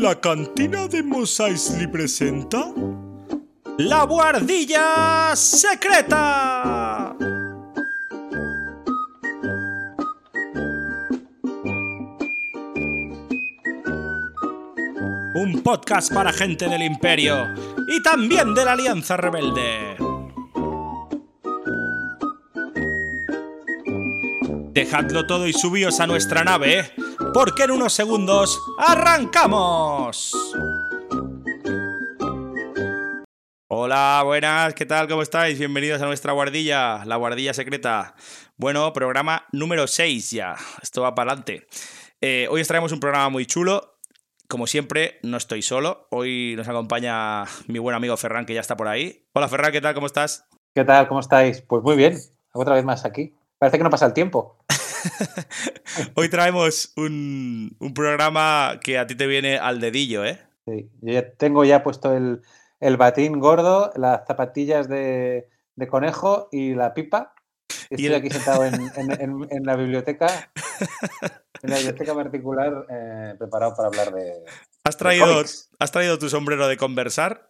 La cantina de Mos Eisley presenta. ¡La Guardilla Secreta! Un podcast para gente del Imperio y también de la Alianza Rebelde. Dejadlo todo y subíos a nuestra nave, porque en unos segundos arrancamos. Hola, buenas, ¿qué tal? ¿Cómo estáis? Bienvenidos a nuestra guardilla, la guardilla secreta. Bueno, programa número 6 ya, esto va para adelante. Eh, hoy os traemos un programa muy chulo. Como siempre, no estoy solo. Hoy nos acompaña mi buen amigo Ferran, que ya está por ahí. Hola Ferran, ¿qué tal? ¿Cómo estás? ¿Qué tal? ¿Cómo estáis? Pues muy bien. Otra vez más aquí. Parece que no pasa el tiempo. Hoy traemos un, un, programa que a ti te viene al dedillo, ¿eh? Yo ya tengo ya puesto el, el batín gordo, las zapatillas de, de, conejo y la pipa. Estoy aquí sentado en, en, en, la biblioteca, en la biblioteca particular, eh, preparado para hablar de. ¿Has traído, ¿Has traído tu sombrero de conversar?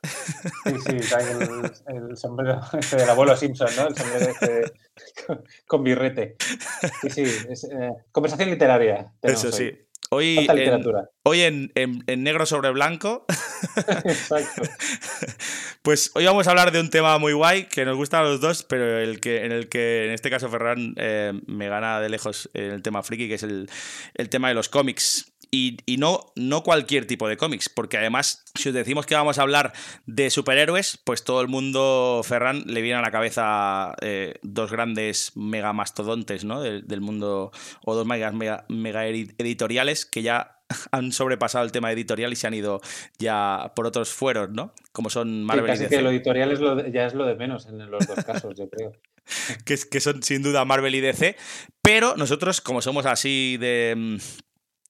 Sí, sí, traigo el, el, sombrero este del abuelo Simpson, ¿no? El sombrero este con, con birrete. Sí, sí, es, eh, conversación literaria. Eso sí. Hoy, en, hoy en, en, en, negro sobre blanco. Exacto. Pues hoy vamos a hablar de un tema muy guay que nos gusta a los dos, pero el que, en el que en este caso Ferran eh, me gana de lejos en el tema friki, que es el, el tema de los cómics. Y, y, no, no cualquier tipo de cómics, porque además, si os decimos que vamos a hablar de superhéroes, pues todo el mundo, Ferran, le viene a la cabeza eh, dos grandes mega mastodontes ¿no? del, del mundo, o dos mega, mega, mega editoriales que ya han sobrepasado el tema editorial y se han ido ya por otros fueros, ¿no? Como son Marvel sí, casi y DC. que lo editorial es lo de, ya es lo de menos en los dos casos, yo creo. que, que son sin duda Marvel y DC, pero nosotros, como somos así de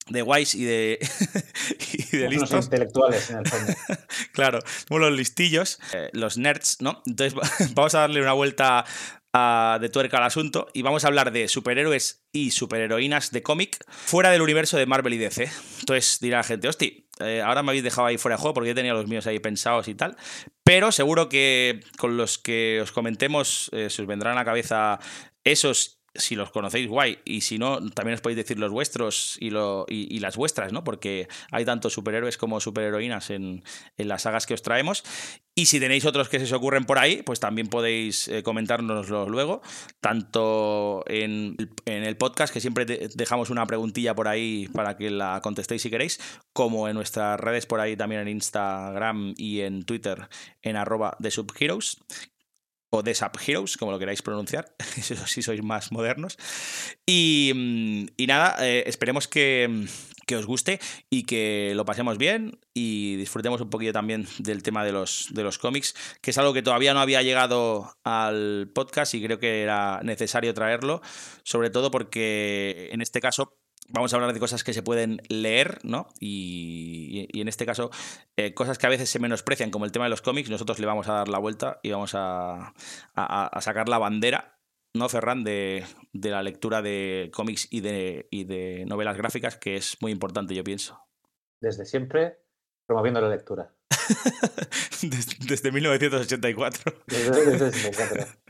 de guays y de, y de listos. Los intelectuales, en el fondo. claro, somos los listillos, eh, los nerds, ¿no? Entonces vamos a darle una vuelta a, de tuerca al asunto y vamos a hablar de superhéroes y superheroínas de cómic fuera del universo de Marvel y DC. Entonces dirá la gente, hosti, eh, ahora me habéis dejado ahí fuera de juego porque yo tenía los míos ahí pensados y tal. Pero seguro que con los que os comentemos eh, se os vendrán a la cabeza esos si los conocéis, guay. Y si no, también os podéis decir los vuestros y, lo, y, las vuestras, ¿no? Porque hay tanto superhéroes como superheroínas en, en, las sagas que os traemos. Y si tenéis otros que se os ocurren por ahí, pues también podéis eh, comentárnoslo luego, tanto en, en, el podcast, que siempre dejamos una preguntilla por ahí para que la contestéis si queréis, como en nuestras redes por ahí también en Instagram y en Twitter en arroba de subheroes, o de Sub Heroes, como lo queráis pronunciar, sí sois más modernos. Y, y nada, eh, esperemos que, que, os guste y que lo pasemos bien y disfrutemos un poquito también del tema de los, de los cómics, que es algo que todavía no había llegado al podcast y creo que era necesario traerlo, sobre todo porque en este caso vamos a hablar de cosas que se pueden leer, ¿no? Y, y en este caso, eh, cosas que a veces se menosprecian, como el tema de los cómics, nosotros le vamos a dar la vuelta y vamos a, a, a sacar la bandera, ¿no, Ferran? De, de la lectura de cómics y de, y de novelas gráficas, que es muy importante, yo pienso. Desde siempre, promoviendo la lectura. desde, desde, 1984. Desde, desde 1984.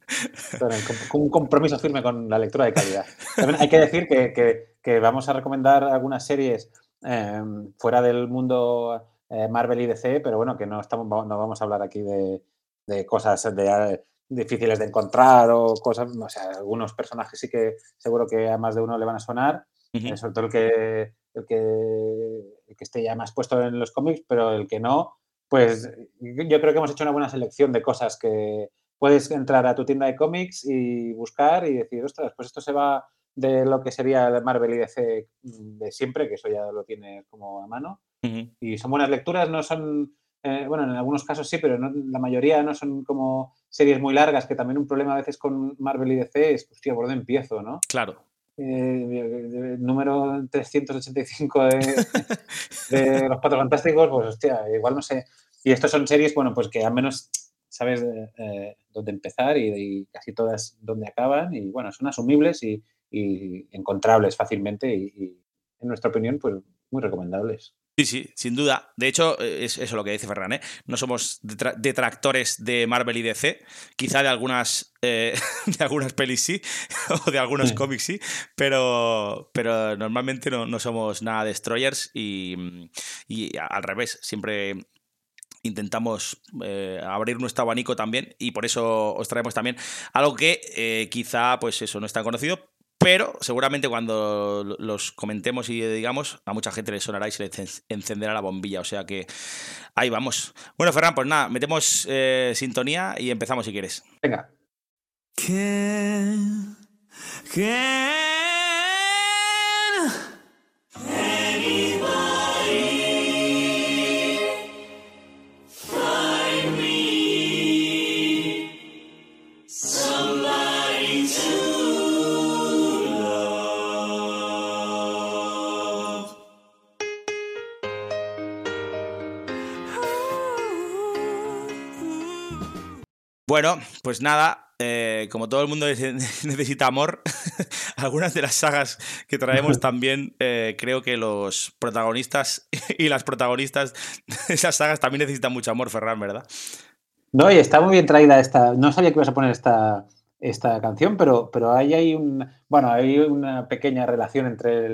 Bueno, con un compromiso firme con la lectura de calidad. También hay que decir que, que, que vamos a recomendar algunas series eh, fuera del mundo eh, Marvel y DC, pero bueno, que no, estamos, no vamos a hablar aquí de, de cosas de, eh, difíciles de encontrar o cosas, o sea, algunos personajes sí que seguro que a más de uno le van a sonar, uh -huh. sobre todo el que, el que, el que esté ya más puesto en los cómics, pero el que no, pues yo creo que hemos hecho una buena selección de cosas que puedes entrar a tu tienda de cómics y buscar y decir, ostras, pues esto se va de lo que sería el Marvel y DC de siempre, que eso ya lo tienes como a mano. Uh -huh. Y son buenas lecturas, no son, eh, bueno, en algunos casos sí, pero no, la mayoría no son como series muy largas, que también un problema a veces con Marvel y DC es, hostia, ¿por dónde empiezo, no? Claro. Eh, número 385 de, de Los Cuatro Fantásticos, pues hostia, igual no sé. Y estos son series, bueno, pues que al menos sabes eh, dónde empezar y, y, casi todas dónde acaban y bueno, son asumibles y, y encontrables fácilmente y, y, en nuestra opinión, pues muy recomendables. Sí, sí, sin duda. De hecho, eh, es eso lo que dice Ferran, ¿eh? No somos detractores de Marvel y DC. Quizá de algunas, eh, de algunas pelis sí, o de algunos cómics sí, pero, pero normalmente no, somos nada destroyers y, y al revés, siempre intentamos eh, abrir nuestro abanico también y por eso os traemos también algo que quizá pues eso no es tan conocido pero seguramente cuando los comentemos y digamos, a mucha gente le sonará y se le encenderá la bombilla. O sea que ahí vamos. Bueno, Ferran, pues nada, metemos eh, sintonía y empezamos si quieres. Venga. Bueno, pues nada, eh, como todo el mundo necesita amor, algunas de las sagas que traemos también eh, creo que los protagonistas y las protagonistas de esas sagas también necesitan mucho amor, Ferran, ¿verdad? No, y está muy bien traída esta. No sabía que ibas a poner esta, esta canción, pero, pero ahí hay un. Bueno, hay una pequeña relación entre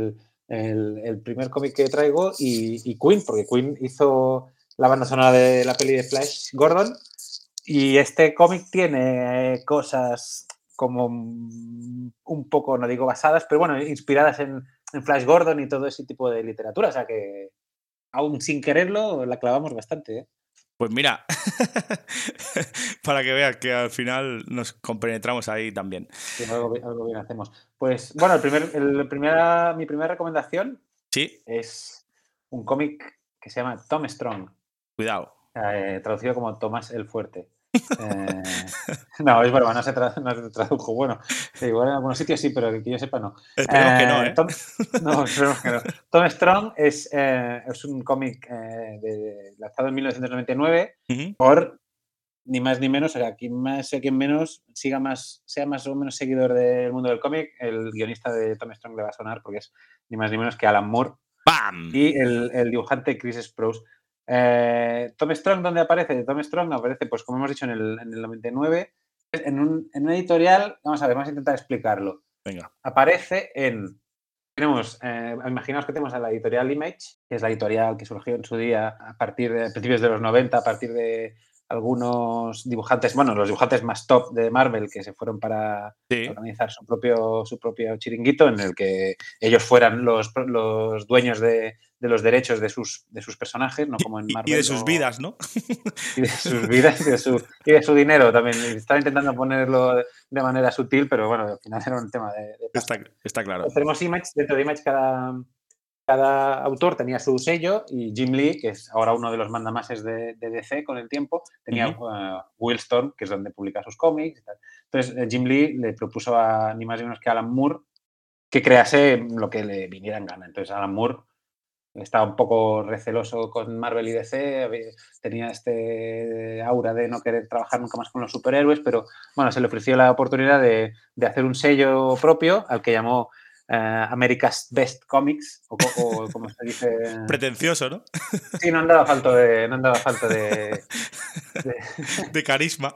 el, primer cómic que traigo y, y Queen, porque Queen hizo la banda sonora de la peli de Flash Gordon y este cómic tiene cosas como un poco, no digo basadas, pero bueno, inspiradas en, Flash Gordon y todo ese tipo de literatura. O sea que, aún sin quererlo, la clavamos bastante. ¿eh? Pues mira, para que veas que al final nos compenetramos ahí también. algo, bien hacemos. Pues bueno, el primer, el primera, mi primera recomendación ¿Sí? es un cómic que se llama Tom Strong. Cuidado. Eh, traducido como Tomás el Fuerte. Eh, no, es verdad, no se, tradujo. Bueno, igual en algunos sitios sí, pero que yo sepa no. Esperemos que no, ¿eh? Tom, no, esperemos que no. Tom Strong es, es un cómic lanzado en 1999 por ni más ni menos, o sea, quien más o quien menos siga más, sea más o menos seguidor del mundo del cómic, el guionista de Tom Strong le va a sonar porque es ni más ni menos que Alan Moore. ¡Bam! Y el, el dibujante Chris Sprouse. Eh, Tom Strong, ¿dónde aparece? Tom Strong aparece, pues como hemos dicho, en el, en el 99, en un, en editorial, vamos a ver, vamos a intentar explicarlo. Venga. Aparece en, tenemos, eh, imaginaos que tenemos a la editorial Image, que es la editorial que surgió en su día a partir de principios de los 90, a partir de algunos dibujantes, bueno, los dibujantes más top de Marvel que se fueron para organizar su propio, su propio chiringuito en el que ellos fueran los, los dueños de, de, los derechos de sus, de sus personajes, no como en Marvel. Y de sus vidas, ¿no? Y de sus vidas y de su, y de su dinero también. Estaba intentando ponerlo de manera sutil, pero bueno, al final era un tema de... está, está, claro. Tenemos Image, dentro de Image cada, cada autor tenía su sello y Jim Lee, que es ahora uno de los mandamases de, de DC con el tiempo, tenía uh Willstorm, que es donde publica sus cómics. Entonces, eh, Jim Lee le propuso a ni más ni menos que Alan Moore que crease lo que le viniera en gana. Entonces, Alan Moore estaba un poco receloso con Marvel y DC, tenía este aura de no querer trabajar nunca más con los superhéroes, pero bueno, se le ofreció la oportunidad de, de hacer un sello propio al que llamó uh, America's Best Comics, o, como se dice. Pretencioso, ¿no? Sí, no andaba falta de. No andaba falta de, de... carisma.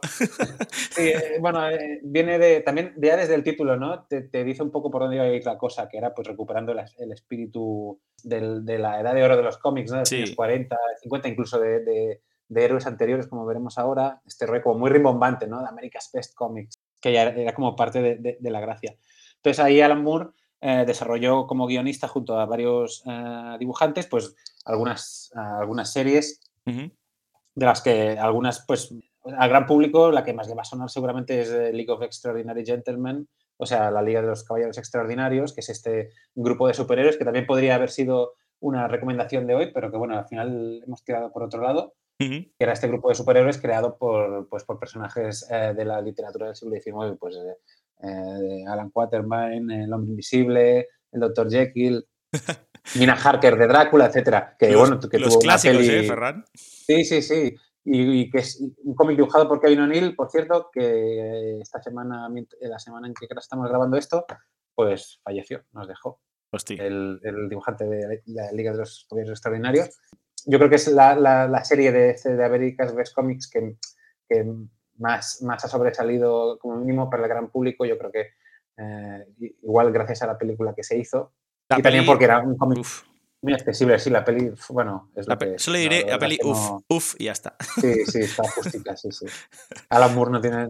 Sí, eh, bueno, eh, viene de. También ya desde el título, ¿no? Te, te, dice un poco por dónde iba a ir la cosa, que era pues recuperando el espíritu del, de la edad de oro de los cómics, ¿no? De los años 40, 50, incluso de, de, de, héroes anteriores, como veremos ahora. Este rollo como muy rimbombante, ¿no? De America's Best Comics, que ya era como parte de, de la gracia. Entonces ahí Alan Moore eh, desarrolló como guionista junto a varios eh, dibujantes, pues algunas, algunas series de las que algunas, pues al gran público, la que más le va a sonar seguramente es eh, League of Extraordinary Gentlemen, o sea, la Liga de los Caballeros Extraordinarios, que es este grupo de superhéroes que también podría haber sido una recomendación de hoy, pero que bueno, al final hemos tirado por otro lado, que era este grupo de superhéroes creado por, pues, por personajes de la literatura del siglo XIX, pues eh, Alan Quatermain, El Hombre Invisible, el Dr. Jekyll, Mina Harker de Drácula, etcétera. Que, los, bueno, que tuvo clásicos, ¿eh, Ferran? Sí, sí, sí. Y, que es un cómic dibujado por Kevin O'Neill, por cierto, que esta semana, la semana en que estamos grabando esto, pues falleció, nos dejó. el, dibujante de la Liga de los Gobiernos Extraordinarios. Yo creo que es la, serie de, de America's Best Comics que, más, más ha sobresalido como mínimo para el gran público. Yo creo que eh, igual gracias a la película que se hizo. y también porque era un cómic muy accesible, sí, la peli, bueno, es lo que, Solo diré la, peli, uff, uff, y ya está. Sí, sí, está justica, sí, sí. Alan Moore no tiene,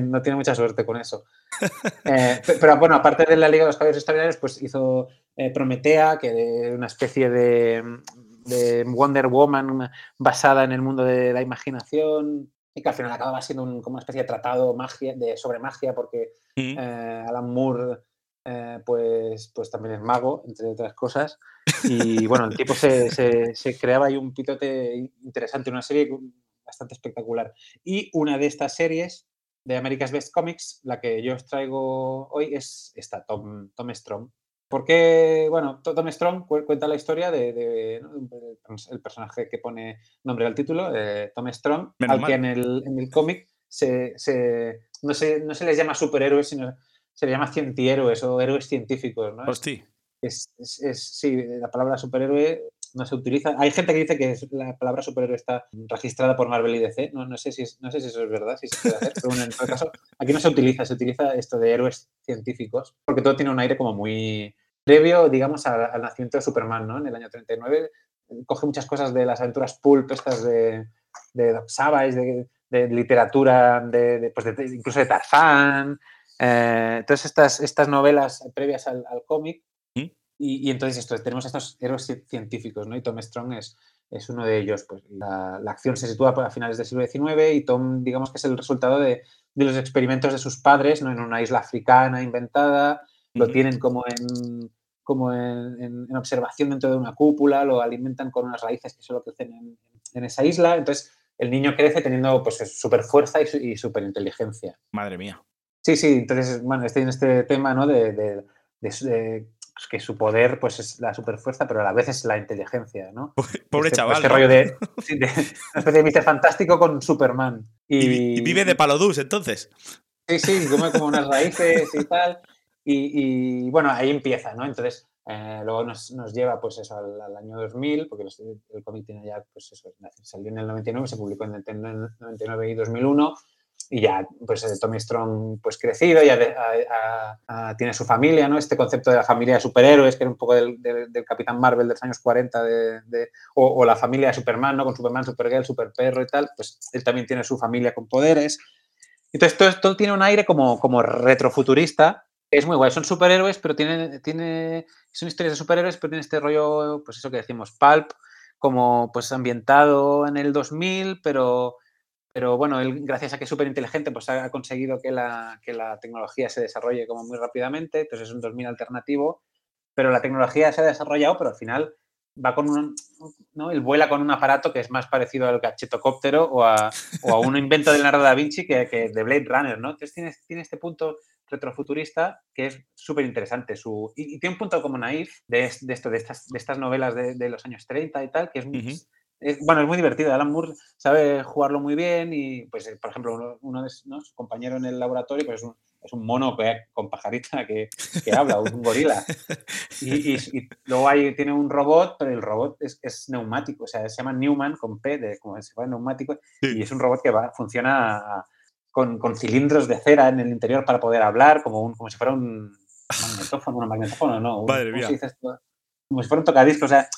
no, tiene mucha suerte con eso. Eh, pero bueno, aparte de la Liga de los Caballeros Extraordinarios, pues hizo eh, Prometea, que una especie de, de, Wonder Woman basada en el mundo de la imaginación y que al final acababa siendo como una especie de tratado magia, de, sobre magia, porque mm. eh, Alan Moore eh, pues, pues también es mago, entre otras cosas. Y bueno, el tipo se, se, creaba ahí un pitote interesante, una serie bastante espectacular. Y una de estas series de America's Best Comics, la que yo os traigo hoy, es esta, Tom, Tom Strong. Porque, bueno, Tom Strong cuenta la historia de, el personaje que pone nombre al título, eh, Tom Strong, al que en el, en el cómic se, se, no, se, no se les llama superhéroes, sino se le llama cientihéroes o héroes científicos, ¿no? Hostia. Es, sí, la palabra superhéroe no se utiliza. Hay gente que dice que la palabra superhéroe está registrada por Marvel y DC. No, no, sé, si no sé si eso es verdad, si se puede hacer, pero en todo caso, aquí no se utiliza, se utiliza esto de héroes científicos, porque todo tiene un aire como muy previo, digamos, al, nacimiento de Superman, ¿no? En el año 39. Coge muchas cosas de las aventuras pulp, estas de, de Doc Savage, de, literatura, de, pues incluso de Tarzán, eh, entonces, estas, estas novelas previas al, cómic, Y, entonces esto, tenemos estos héroes científicos, ¿no? Y Tom Strong es, es uno de ellos. Pues la, la, acción se sitúa a finales del siglo XIX y Tom, digamos que es el resultado de, de los experimentos de sus padres, ¿no? En una isla africana inventada, lo tienen como en como en, en, observación dentro de una cúpula, lo alimentan con unas raíces que solo crecen en, en esa isla. Entonces, el niño crece teniendo pues súper fuerza y, y súper inteligencia. Madre mía. Sí, sí, entonces, bueno, estoy en este tema, ¿no? De, que su poder, pues es la superfuerza, pero a la vez es la inteligencia, ¿no? Pobre este, chaval. Este rollo de, una especie de Mr. Fantástico con Superman. Y, vive de palodus, entonces. Sí, sí, come como unas raíces y tal. Y, bueno, ahí empieza, ¿no? Entonces, eh, luego nos, lleva, pues eso, al, año 2000, porque el, cómic tiene ya, pues eso, salió en el 99, se publicó en el 99 y 2001 y ya pues Tommy Strong pues crecido, ya tiene su familia, ¿no? Este concepto de la familia de superhéroes, que era un poco del, Capitán Marvel de los años 40, de, o, la familia de Superman, ¿no? Con Superman, Supergirl, Superperro y tal, pues él también tiene su familia con poderes. Entonces todo, tiene un aire como, como retrofuturista, es muy guay, son superhéroes, pero tiene, tiene, son historias de superhéroes, pero tiene este rollo, pues eso que decimos, pulp, como pues ambientado en el 2000, pero pero bueno, él, gracias a que es súper inteligente, pues ha conseguido que la, que la tecnología se desarrolle como muy rápidamente, entonces es un 2000 alternativo, pero la tecnología se ha desarrollado, pero al final va con un, ¿no? Él vuela con un aparato que es más parecido al gachetocóptero o a, o a un invento de Leonardo da Vinci que, que, de Blade Runner, ¿no? Entonces tiene, tiene este punto retrofuturista que es súper interesante. Su, y, tiene un punto como naif de, de, esto, de, estas, de estas novelas de, de, los años 30 y tal, que es, bueno, es muy divertido. Alan Moore sabe jugarlo muy bien y, pues, eh, por ejemplo, uno, de sus compañeros en el laboratorio pues, es, un, es un mono con pajarita que, que habla, un gorila. Y, y, luego ahí tiene un robot, pero el robot es, es, neumático, o sea, se llama Newman con P, de, como se llama neumático, y es un robot que va, funciona con, con, cilindros de cera en el interior para poder hablar, como, un, como si fuera un magnetófono, un magnetófono, no. Como si fuera un tocadiscos, o sea,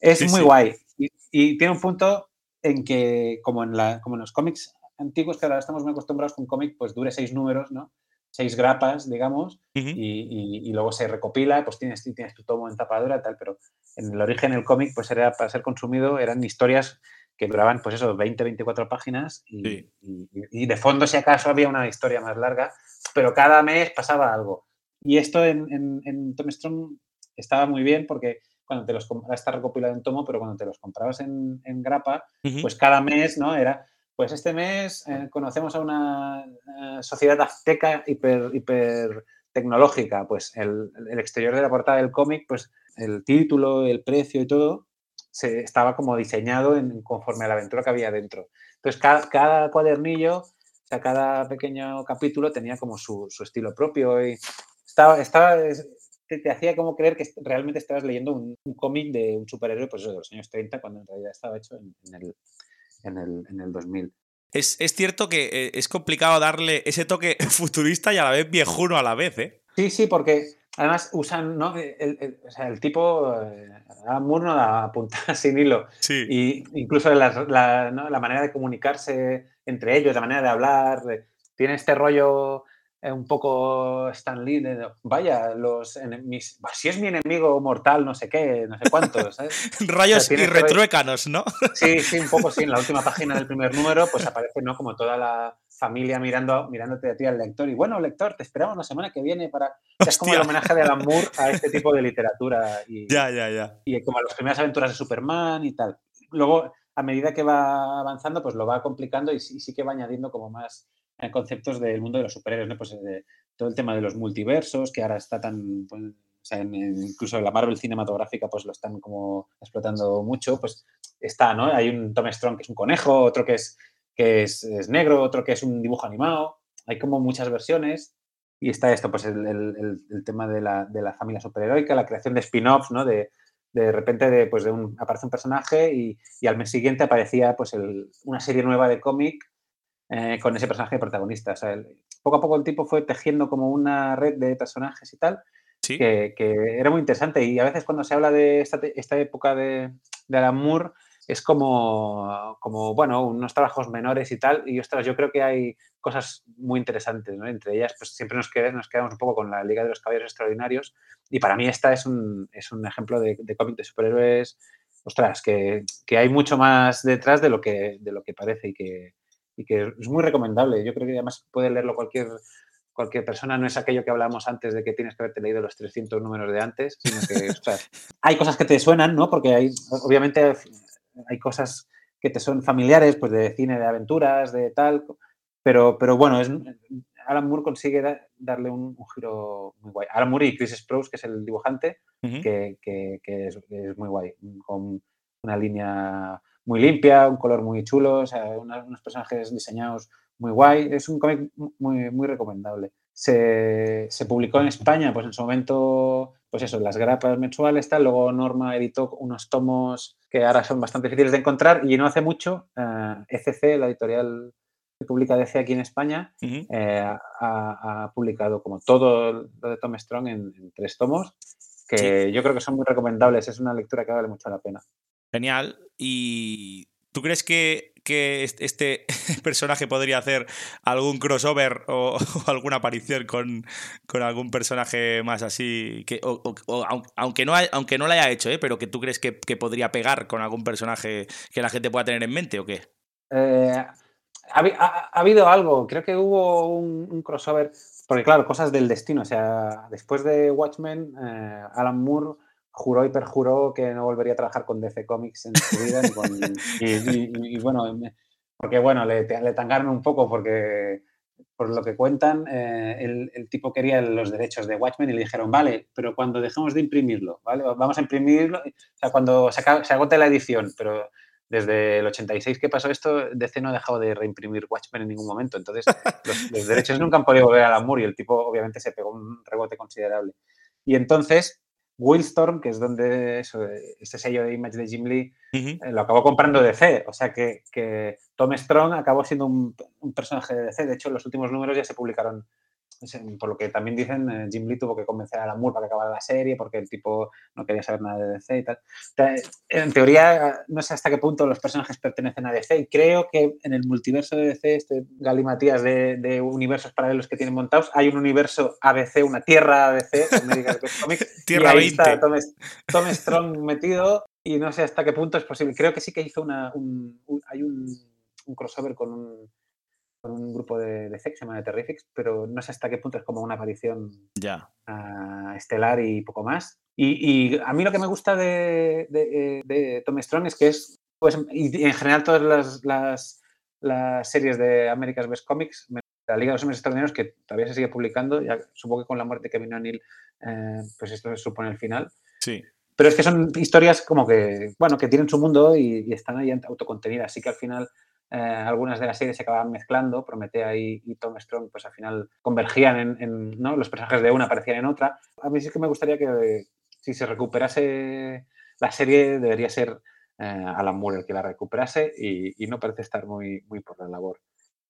es muy guay. Y, tiene un punto en que, como en, la, como en los cómics antiguos, que ahora estamos muy acostumbrados con un cómic, pues dure seis números, ¿no? Seis grapas, digamos, y, y, luego se recopila, pues tienes, tienes tu tomo en tapadura, tal, pero en el origen el cómic, pues era para ser consumido, eran historias que duraban, pues eso, 20, 24 páginas y, y, de fondo, si acaso, había una historia más larga, pero cada mes pasaba algo. Y esto en, en, en Tom Strong estaba muy bien porque cuando te los comprabas, está recopilado en tomo, pero cuando te los comprabas en, en grapa, pues cada mes, ¿no? Era, pues este mes eh, conocemos a una eh, sociedad azteca hiper, hiper tecnológica, pues el, el, exterior de la portada del cómic, pues el título, el precio y todo, se, estaba como diseñado en, conforme a la aventura que había dentro. Entonces, cada, cada cuadernillo, o sea, cada pequeño capítulo tenía como su, su estilo propio y estaba, estaba te, hacía como creer que realmente estabas leyendo un, cómic de un superhéroe, pues eso, de los años 30, cuando en realidad estaba hecho en, el, en, el, en el 2000. Es, es, cierto que eh, es complicado darle ese toque futurista y a la vez viejuno a la vez, ¿eh? Sí, sí, porque además usan, ¿no? El, o sea, el tipo, eh, Moore no da sin hilo. Sí. Y incluso la, la, ¿no? la, manera de comunicarse entre ellos, la manera de hablar, tiene este rollo un poco Stan Lee, vaya, los mis, si es mi enemigo mortal, no sé qué, no sé cuántos. Rayos y retruécanos, ¿no? Sí, sí, un poco sí. En la última página del primer número, pues aparece, ¿no? Como toda la familia mirando, mirándote a ti al lector. Y bueno, lector, te esperamos la semana que viene para. Es como el homenaje de Alan Moore a este tipo de literatura. Y, ya, ya, ya. Y como a las primeras aventuras de Superman y tal. Luego, a medida que va avanzando, pues lo va complicando y sí que va añadiendo como más conceptos del mundo de los superhéroes, ¿no? Pues eh, todo el tema de los multiversos, que ahora está tan, pues, sea, incluso la Marvel cinematográfica, pues lo están como explotando mucho, pues está, ¿no? Hay un Tom Strong que es un conejo, otro que es, que es, negro, otro que es un dibujo animado, hay como muchas versiones y está esto, pues el, el, tema de la, de la, familia superheroica, la creación de spin-offs, ¿no? De, de repente de, pues de un, aparece un personaje y, y, al mes siguiente aparecía pues una serie nueva de cómic eh, con ese personaje protagonista. O sea, poco a poco el tipo fue tejiendo como una red de personajes y tal, que, era muy interesante. Y a veces cuando se habla de esta, esta época de, de Alan Moore, es como, como, bueno, unos trabajos menores y tal. Y ostras, yo creo que hay cosas muy interesantes, ¿no? Entre ellas, pues siempre nos, quedamos, nos quedamos un poco con la Liga de los Caballeros Extraordinarios. Y para mí esta es un, es un ejemplo de, de cómic de superhéroes, ostras, que, que, hay mucho más detrás de lo que, de lo que parece y que, y que es muy recomendable. Yo creo que además puede leerlo cualquier, cualquier persona. No es aquello que hablábamos antes de que tienes que haberte leído los 300 números de antes, sino que hay cosas que te suenan, ¿no? Porque hay, obviamente, hay cosas que te son familiares, pues de cine, de aventuras, de tal. Pero, pero bueno, es, Alan Moore consigue darle un, giro muy guay. Alan Moore y Chris Sprouse, que es el dibujante, que, que, que es, es, muy guay, con una línea muy limpia, un color muy chulo, o sea, unos personajes diseñados muy guay. Es un cómic muy, muy recomendable. Se, se, publicó en España, pues en su momento, pues eso, las grapas mensuales, tal. Luego Norma editó unos tomos que ahora son bastante difíciles de encontrar y no hace mucho, ECC, eh, e la editorial que publica DC aquí en España, eh, ha, publicado como todo lo de Tom Strong en, tres tomos, que yo creo que son muy recomendables. Es una lectura que vale mucho la pena. Genial. ¿Y tú crees que, este personaje podría hacer algún crossover o, alguna aparición con, algún personaje más así? Que, aunque, no aunque no lo haya hecho, ¿eh? pero que tú crees que, podría pegar con algún personaje que la gente pueda tener en mente o qué? Eh, ha, habido algo, creo que hubo un, crossover, porque claro, cosas del destino, o sea, después de Watchmen, eh, Alan Moore juró y perjuró que no volvería a trabajar con DC Comics en su vida. y, bueno, porque bueno, le, le, tangaron un poco porque por lo que cuentan, eh, el, tipo quería los derechos de Watchmen y le dijeron, vale, pero cuando dejemos de imprimirlo, ¿vale? Vamos a imprimirlo, o sea, cuando se, se agote la edición, pero desde el 86 que pasó esto, DC no ha dejado de reimprimir Watchmen en ningún momento. Entonces, los, derechos nunca han podido volver a la y el tipo obviamente se pegó un rebote considerable. Y entonces, Willstorm, que es donde eso, este sello de Image de Jim Lee, eh, lo acabó comprando DC. O sea que, que Tom Strong acabó siendo un, un, personaje de DC. De hecho, los últimos números ya se publicaron por lo que también dicen, eh, Jim Lee tuvo que convencer a la Moore para que acabara la serie porque el tipo no quería saber nada de DC y tal. En teoría, no sé hasta qué punto los personajes pertenecen a DC y creo que en el multiverso de DC, este galimatías de, de universos paralelos que tienen montados, hay un universo ABC, una tierra ABC, tierra y ahí está Tom, Strong metido y no sé hasta qué punto es posible. Creo que sí que hizo una, un, hay un, un crossover con un con un grupo de, de sex, se llama Terrifics, pero no sé hasta qué punto es como una aparición ya. estelar y poco más. Y, a mí lo que me gusta de, de, Tom Strong es que es, pues, y en general todas las, las, las series de America's Best Comics, la Liga de los Hombres Extraordinarios, que todavía se sigue publicando, ya supongo que con la muerte de Kevin O'Neill, eh, pues esto se supone el final. Sí. Pero es que son historias como que, bueno, que tienen su mundo y, y están ahí autocontenidas, así que al final eh, algunas de las series se acababan mezclando, Prometea y, Tom Strong, pues al final convergían en, en ¿no? los personajes de una aparecían en otra. A mí sí que me gustaría que si se recuperase la serie, debería ser eh, Alan Moore el que la recuperase y, y, no parece estar muy, muy por la labor.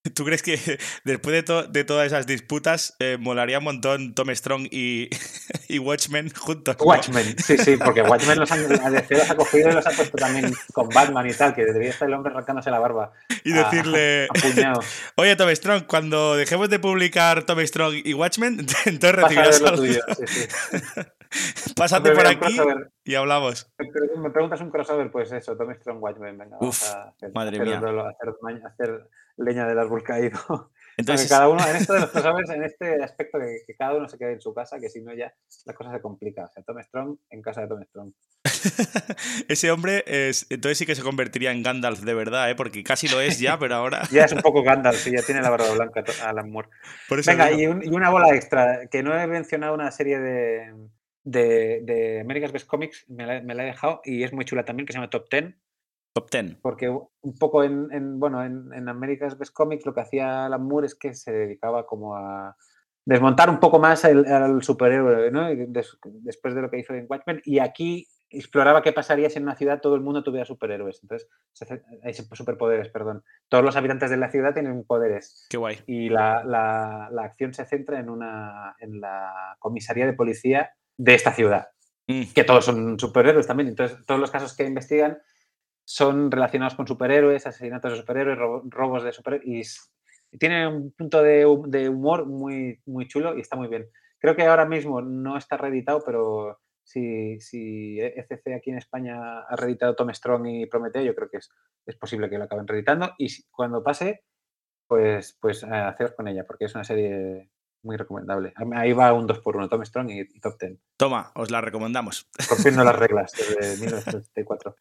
¿Tú crees que después de, de todas esas disputas eh, molaría un montón Tom Strong y, y Watchmen juntos? ¿no? Watchmen, sí, sí, porque Watchmen los, han, los ha cogido y los ha puesto también con Batman y tal, que debería estar el hombre arrancándose la barba. Y decirle, a, oye Tom Strong, cuando dejemos de publicar Tom Strong y Watchmen, entonces recibirás algo. Tuyo, sí, sí. Pásate por aquí y hablamos. Me preguntas un crossover, pues eso, Tom Strong, Watchmen, venga, Uf, vamos a hacer, madre hacer, mía. Hacer, leña del árbol caído. Entonces, cada uno, en esto de los crossovers, en este aspecto que, que, cada uno se quede en su casa, que si no ya la cosa se complica. O sea, Tom Strong en casa de Tom Strong. Ese hombre es, entonces sí que se convertiría en Gandalf de verdad, ¿eh? porque casi lo es ya, pero ahora. ya es un poco Gandalf, sí, ya tiene la barba blanca Alan Moore. Venga, y, un, y, una bola extra, que no he mencionado una serie de, de, de America's Best Comics, me la, me la he dejado, y es muy chula también, que se llama Top Ten. Top Ten. Porque un poco en, en bueno, en, en, America's Best Comics lo que hacía Alan Moore es que se dedicaba como a desmontar un poco más el, al superhéroe, ¿no? Des, después de lo que hizo en Watchmen. Y aquí exploraba qué pasaría si en una ciudad todo el mundo tuviera superhéroes. Entonces, hay superpoderes, perdón. Todos los habitantes de la ciudad tienen poderes. Qué guay. Y la, la, la acción se centra en, una, en la comisaría de policía de esta ciudad. Mm. Que todos son superhéroes también. Entonces, todos los casos que investigan son relacionados con superhéroes, asesinatos de superhéroes, robos de superhéroes. Y tiene un punto de, de, humor muy, muy chulo y está muy bien. Creo que ahora mismo no está reeditado, pero si, si ECC aquí en España ha reeditado Tom Strong y Prometeo, yo creo que es, es posible que lo acaben reeditando. Y cuando pase, pues, pues eh, haceros con ella, porque es una serie muy recomendable. Ahí va un 2x1, Tom Strong y, y, Top 10. Toma, os la recomendamos. Rompiendo las reglas desde 1974.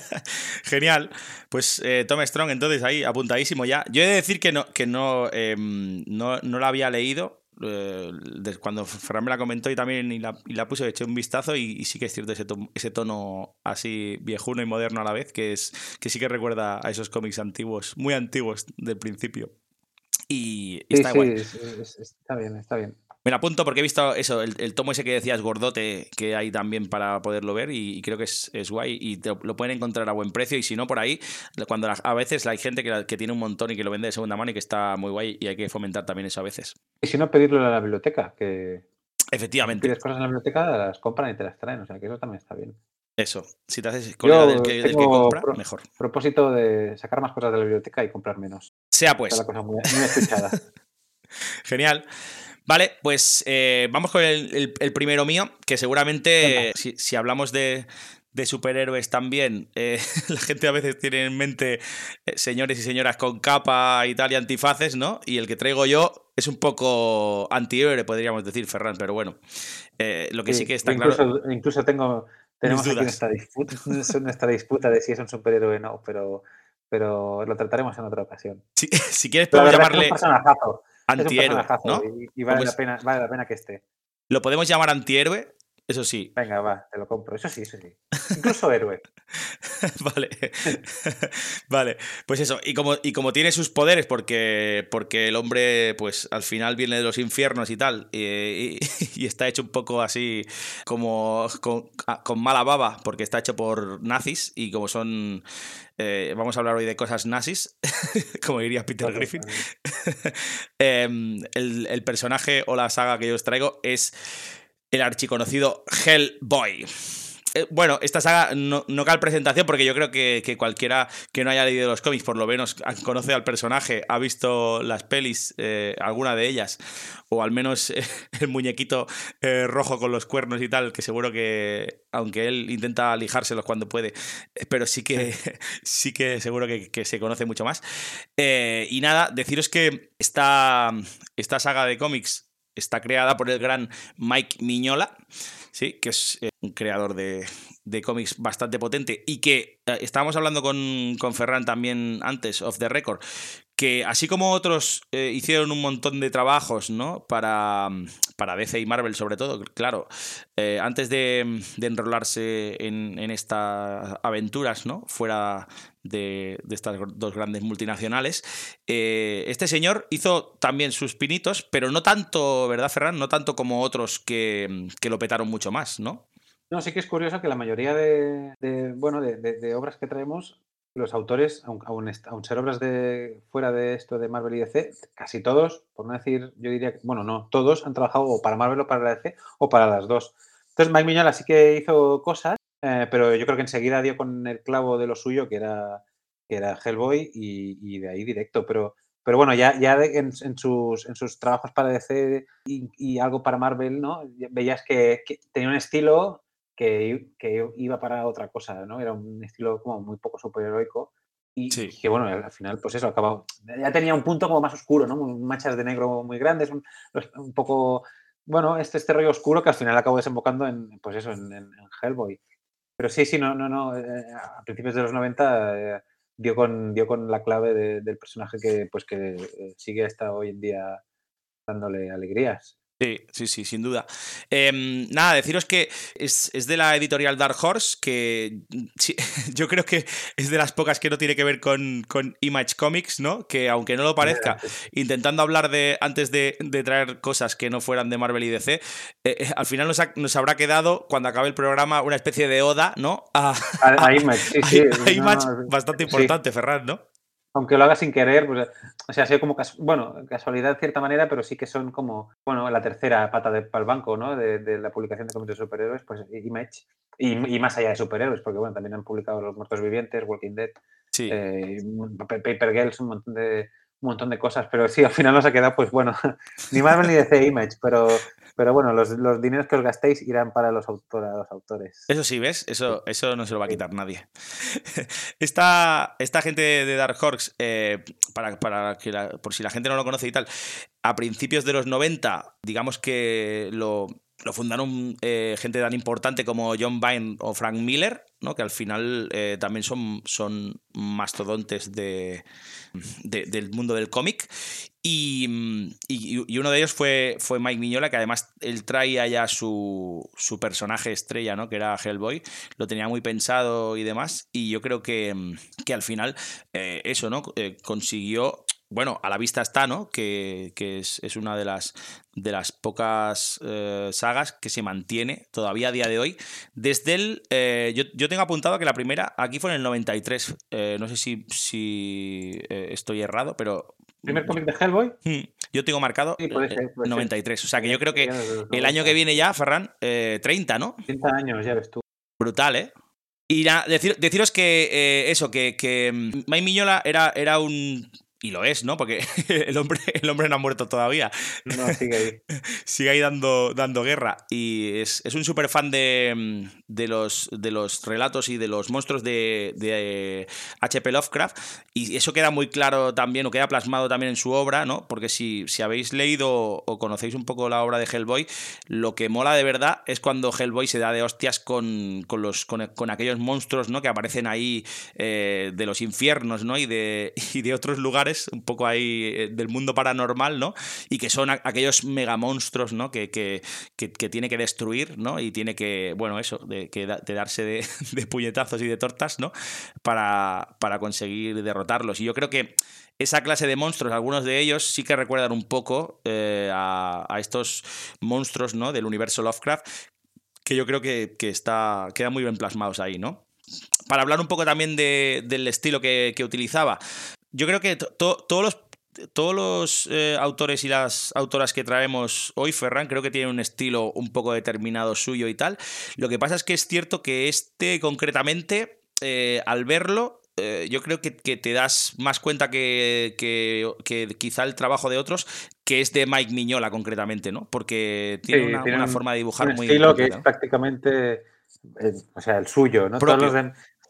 Genial. Pues eh, Tom Strong, entonces ahí apuntadísimo ya. Yo he de decir que no, que no, eh, no, no la había leído. Eh, cuando Fran me la comentó y también y la, y la puse, eché un vistazo y, y, sí que es cierto ese, to, ese tono así viejuno y moderno a la vez, que, es, que sí que recuerda a esos cómics antiguos, muy antiguos del principio. Y, y sí, está sí, guay. es, es, está bien, está bien. Me la apunto porque he visto eso, el, el, tomo ese que decías gordote que hay también para poderlo ver y, y creo que es, es, guay y te, lo pueden encontrar a buen precio y si no por ahí, cuando la, a veces hay gente que, que, tiene un montón y que lo vende de segunda mano y que está muy guay y hay que fomentar también eso a veces. Y si no, pedirlo a la biblioteca, que... Efectivamente. Pides cosas en la biblioteca, las compran y te las traen, o sea que eso también está bien. Eso, si te haces colega del que, del que, compra, pro, mejor. propósito de sacar más cosas de la biblioteca y comprar menos. Sea pues. Está la cosa muy, muy escuchada. Genial. Vale, pues eh, vamos con el, el, el, primero mío, que seguramente si, si, hablamos de, de superhéroes también, eh, la gente a veces tiene en mente eh, señores y señoras con capa y tal y antifaces, ¿no? Y el que traigo yo es un poco antihéroe, podríamos decir, Ferran, pero bueno, lo que sí, sí, que está incluso, claro... Incluso tengo, tenemos aquí esta disputa, esta disputa de si es un superhéroe o no, pero, pero lo trataremos en otra ocasión. Si, si quieres podemos llamarle... Es un antihéroe, ¿no? Y, y vale, la pena, vale la pena que esté. Lo podemos llamar antihéroe, eso sí. Venga, va, te lo compro. Eso sí, eso sí. Incluso héroe. vale. vale. Pues eso. Y como, y como tiene sus poderes, porque, porque el hombre, pues al final viene de los infiernos y tal, y, y, y está hecho un poco así como con, con, mala baba, porque está hecho por nazis, y como son. Eh, vamos a hablar hoy de cosas nazis, como diría Peter Griffin. eh, el, el personaje o la saga que yo os traigo es el archiconocido Hellboy. Eh, bueno, esta saga no, no cae presentación porque yo creo que, que, cualquiera que no haya leído los cómics, por lo menos conoce al personaje, ha visto las pelis, eh, alguna de ellas, o al menos eh, el muñequito eh, rojo con los cuernos y tal, que seguro que, aunque él intenta lijárselos cuando puede, pero sí que, sí que seguro que, que se conoce mucho más. y nada, deciros que esta, esta saga de cómics está creada por el gran Mike Miñola, ¿sí? que es eh, un creador de, de cómics bastante potente y que eh, estábamos hablando con, con Ferran también antes, off the record, que así como otros eh, hicieron un montón de trabajos, ¿no? Para, para DC y Marvel sobre todo, claro, eh, antes de, enrolarse en, estas aventuras, ¿no? Fuera de, estas dos grandes multinacionales, eh, este señor hizo también sus pinitos, pero no tanto, ¿verdad, Ferran? No tanto como otros que, que lo petaron mucho más, ¿no? No, sí que es curioso que la mayoría de, bueno, de, obras que traemos los autores, aun, ser obras de fuera de esto de Marvel y DC, casi todos, por no decir, yo diría bueno, no, todos han trabajado o para Marvel o para la DC o para las dos. Entonces Mike Miñola sí que hizo cosas, eh, pero yo creo que enseguida dio con el clavo de lo suyo, que era, que era Hellboy, y, de ahí directo. Pero, pero bueno, ya, ya en, sus, en sus trabajos para DC y, algo para Marvel, ¿no? Veías que, que tenía un estilo que, iba para otra cosa, ¿no? Era un estilo como muy poco superheroico y que, bueno, al final, pues eso, acabado. Ya tenía un punto como más oscuro, ¿no? Manchas de negro muy grandes, un, poco, bueno, este, este rollo oscuro que al final acabó desembocando en, pues eso, en, Hellboy. Pero sí, sí, no, no, no. Eh, a principios de los 90 eh, dio, con, dio con la clave del personaje que, pues, que eh, sigue hasta hoy en día dándole alegrías. Sí, sí, sí, sin duda. Em, nada, deciros que es, de la editorial Dark Horse, que yo creo que es de las pocas que no tiene que ver con, Image Comics, ¿no? Que aunque no lo parezca, intentando hablar de antes de, traer cosas que no fueran de Marvel y DC, eh, eh, al final nos, habrá quedado, cuando acabe el programa, una especie de oda, ¿no? A, Image, sí, Image bastante importante, Ferran, ¿no? Aunque lo haga sin querer, pues, o sea, ha sido como, bueno, casualidad de cierta manera, pero sí que son como, bueno, la tercera pata para el banco, ¿no? De, la publicación de cómics de superhéroes, pues Image, y, y, más allá de superhéroes, porque, bueno, también han publicado Los Muertos Vivientes, Walking Dead, sí. eh, Paper Girls, un montón de un montón de cosas, pero sí, al final nos ha quedado, pues bueno, ni Marvel ni DC Image, pero, pero bueno, los, dineros que os gastéis irán para los, los autores. Eso sí, ¿ves? Eso, eso no se lo va a quitar nadie. esta, esta gente de Dark Horse, eh, para, para que por si la gente no lo conoce y tal, a principios de los 90, digamos que lo, lo fundaron eh, gente tan importante como John Byrne o Frank Miller, ¿no? que al final eh, también son, son mastodontes de, del mundo del cómic. Y, uno de ellos fue, fue Mike Miñola, que además él traía ya su, su, personaje estrella, ¿no? que era Hellboy, lo tenía muy pensado y demás. Y yo creo que, que al final eh, eso ¿no? consiguió bueno, a la vista está, ¿no? Que, es, una de las, de las pocas eh, sagas que se mantiene todavía a día de hoy. Desde el. Eh, yo, tengo apuntado que la primera aquí fue en el 93. Eh, no sé si, si estoy errado, pero. ¿Primer cómic de Hellboy? Hmm, yo tengo marcado sí, 93. O sea que yo creo que el año que viene ya, Ferran, 30, ¿no? 30 años, ya ves tú. Brutal, ¿eh? Y deciros que eso, que, que Mike Miñola era, era un y lo es, ¿no? Porque el hombre, el hombre no ha muerto todavía. No, sigue ahí. sigue ahí dando, dando guerra. Y es, un súper fan de, de, los, de los relatos y de los monstruos de H.P. Lovecraft. Y eso queda muy claro también, o queda plasmado también en su obra, ¿no? Porque si, si habéis leído o conocéis un poco la obra de Hellboy, lo que mola de verdad es cuando Hellboy se da de hostias con, los, con, aquellos monstruos, ¿no? Que aparecen ahí eh, de los infiernos, ¿no? Y de, y de otros lugares un poco ahí eh, del mundo paranormal, ¿no? Y que son aquellos megamonstruos, ¿no? Que, que, tiene que destruir, ¿no? Y tiene que, bueno, eso, de, que de darse de, puñetazos y de tortas, ¿no? Para, para conseguir derrotarlos. Y yo creo que esa clase de monstruos, algunos de ellos sí que recuerdan un poco eh, a, estos monstruos ¿no? del universo Lovecraft, que yo creo que, está, quedan muy bien plasmados ahí, ¿no? Para hablar un poco también del estilo que, que, utilizaba, yo creo que todos los todos los eh, autores y las autoras que traemos hoy, Ferran, creo que tienen un estilo un poco determinado suyo y tal. Lo que pasa es que es cierto que este concretamente, eh, al verlo, eh, yo creo que, te das más cuenta que, que, quizá el trabajo de otros, que es de Mike Miñola concretamente, ¿no? Porque tiene, una, forma de dibujar un muy... estilo que es prácticamente, o sea, el suyo, ¿no?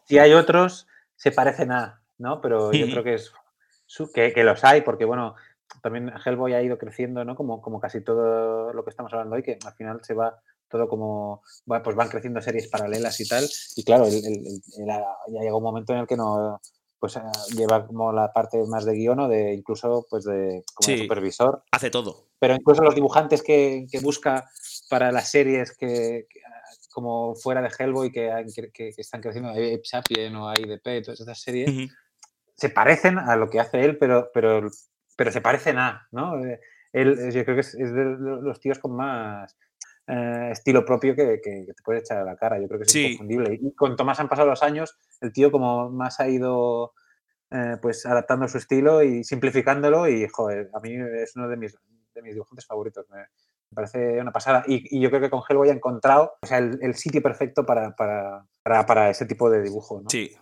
si hay otros, se parecen a... ¿no? Pero yo creo que es que, que, los hay, porque bueno, también Hellboy ha ido creciendo, ¿no? Como, como casi todo lo que estamos hablando hoy, que al final se va todo como, pues van creciendo series paralelas y tal. Y claro, ya llega un momento en el que no, pues eh, lleva como la parte más de guion o de incluso pues de como supervisor. Hace todo. Pero incluso los dibujantes que, busca para las series que, como fuera de Hellboy que, que, están creciendo, hay Sapien o hay DP, todas estas series, se parecen a lo que hace él, pero, pero, pero se parecen a, ¿no? Eh, él, yo creo que es, de los tíos con más eh, estilo propio que, te puede echar a la cara. Yo creo que es inconfundible. Y cuanto más han pasado los años, el tío como más ha ido eh, pues adaptando su estilo y simplificándolo y, joder, a mí es uno de mis, de mis dibujantes favoritos. Me, parece una pasada. Y, yo creo que con Hellboy ha encontrado el, sitio perfecto para, para, para, ese tipo de dibujo. ¿no? Sí,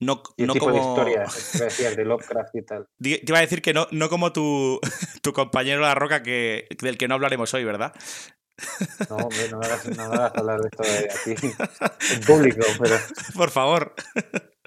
no, no tipo como... de historias, de Lovecraft y tal. Te iba a decir que no, no como tu, tu compañero La Roca, que, del que no hablaremos hoy, ¿verdad? No, hombre, no me hagas, no me hagas hablar de esto de aquí en público, pero... Por favor.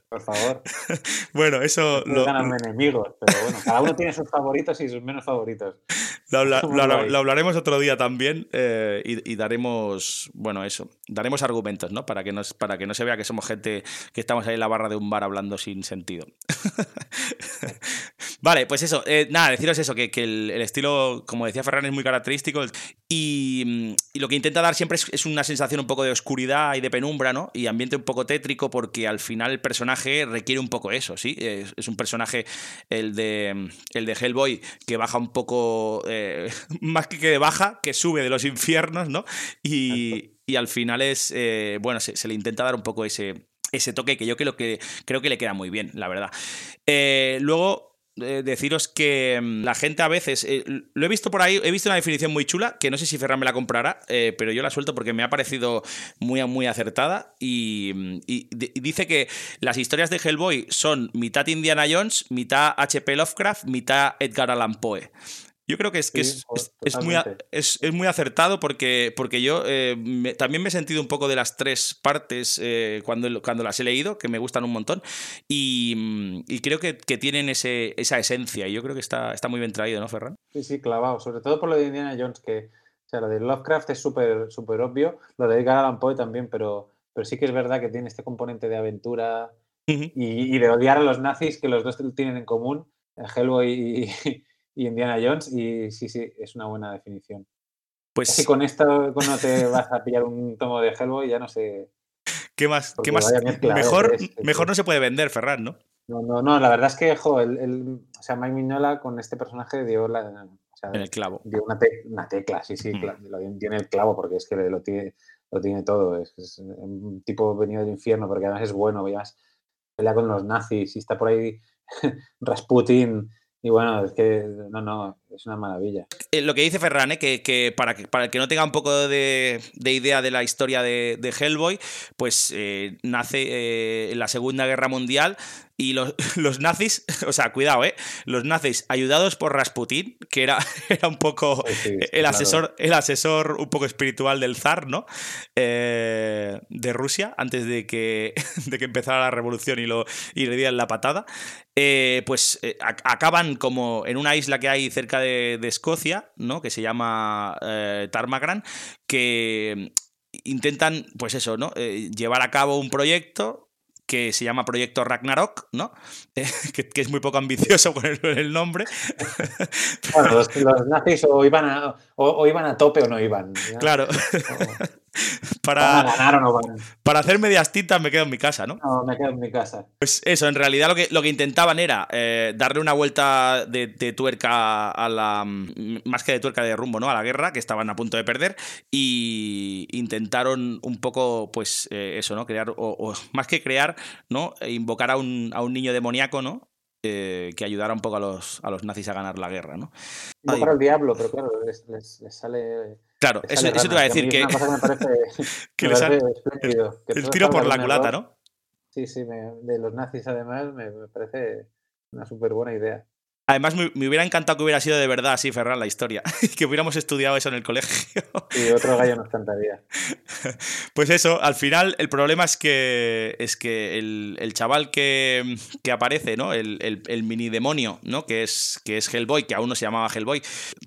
Por favor. Bueno, eso. No lo... ganarme enemigos, pero bueno, cada uno tiene sus favoritos y sus menos favoritos. Lo, hablaremos otro día también eh, y, daremos, bueno, eso, daremos argumentos, ¿no? Para que, nos, para que no se vea que somos gente que estamos ahí en la barra de un bar hablando sin sentido. vale, pues eso, eh, nada, deciros eso, que, el, estilo, como decía Ferran, es muy característico y, lo que intenta dar siempre es, es una sensación un poco de oscuridad y de penumbra, ¿no? Y ambiente un poco tétrico porque al final el personaje requiere un poco eso, ¿sí? Es, un personaje, el de, el de Hellboy, que baja un poco, eh, más que que baja, que sube de los infiernos, ¿no? Y, al final es, eh, bueno, se, le intenta dar un poco ese, ese toque que yo creo que, creo que le queda muy bien, la verdad. Eh, luego, deciros que mm, la gente a veces, eh, lo he visto por ahí, he visto una definición muy chula, que no sé si Ferran me la comprará, eh, pero yo la suelto porque me ha parecido muy, muy acertada y, mm, dice que las historias de Hellboy son mitad Indiana Jones, mitad HP Lovecraft, mitad Edgar Allan Poe. Yo creo que es, que es, es, muy, es, muy, acertado porque, porque yo eh, también me he sentido un poco de las tres partes eh, cuando, cuando las he leído, que me gustan un montón, y, mm, y creo que, que, tienen ese, esa esencia, y yo creo que está, está muy bien traído, ¿no, Ferran? Sí, sí, clavado, sobre todo por lo de Indiana Jones, que o sea, lo de Lovecraft es súper súper obvio, lo de Edgar Allan Poe también, pero, pero sí que es verdad que tiene este componente de aventura y, y, de odiar a los nazis, que los dos tienen en común, eh, Hellboy y y Indiana Jones, y sí, sí, es una buena definición. Pues si con esto no te vas a pillar un tomo de Hellboy, ya no sé. ¿Qué más? ¿Qué más? Mejor, mejor no se puede vender, Ferran, ¿no? No, no, no, la verdad es que, jo, el, o sea, Mike Mignola con este personaje dio la. en el clavo. Dio una, una tecla, sí, sí, mm. tiene el clavo porque es que lo tiene, lo tiene todo. Es, un tipo venido del infierno porque además es bueno, veas, pelea con los nazis y está por ahí Rasputin y bueno, es que no, no, es una maravilla. Eh, lo que dice Ferran, ¿eh? que, para que para el que no tenga un poco de, idea de la historia de, Hellboy, pues eh, nace en la Segunda Guerra Mundial y los, los, nazis, o sea, cuidado, ¿eh? Los nazis ayudados por Rasputin, que era, era un poco el, asesor, el asesor un poco espiritual del zar, ¿no? Eh, de Rusia, antes de que, de que empezara la revolución y, lo, y le dieran la patada. Eh, pues eh, acaban como en una isla que hay cerca de, de Escocia, ¿no? Que se llama Tarmagran, que intentan, pues eso, ¿no? llevar a cabo un proyecto que se llama Proyecto Ragnarok, ¿no? que, es muy poco ambicioso con el, nombre. bueno, los, nazis o iban, a, o, iban a tope o no iban. Claro. para, para hacer medias tintas me quedo en mi casa, ¿no? No, me quedo en mi casa. Pues eso, en realidad lo que, lo que intentaban era eh, darle una vuelta de, tuerca a la. más que de tuerca de rumbo, ¿no? A la guerra, que estaban a punto de perder. Y intentaron un poco, pues, eh, eso, ¿no? Crear, o, más que crear, ¿no? Invocar a un, a un niño demoníaco, ¿no? Eh, que ayudara un poco a los, a los nazis a ganar la guerra, ¿no? Invocar al diablo, pero claro, les, les sale Claro, eso, te iba a decir que. el tiro por la culata, ¿no? Sí, sí, de los nazis además me, parece una súper buena idea. Además, me, hubiera encantado que hubiera sido de verdad así, Ferran, la historia. que hubiéramos estudiado eso en el colegio. y otro gallo nos cantaría. Pues eso, al final el problema es que, es que el, chaval que, aparece, ¿no? El, mini demonio, ¿no? Que es, que es Hellboy, que aún no se llamaba Hellboy,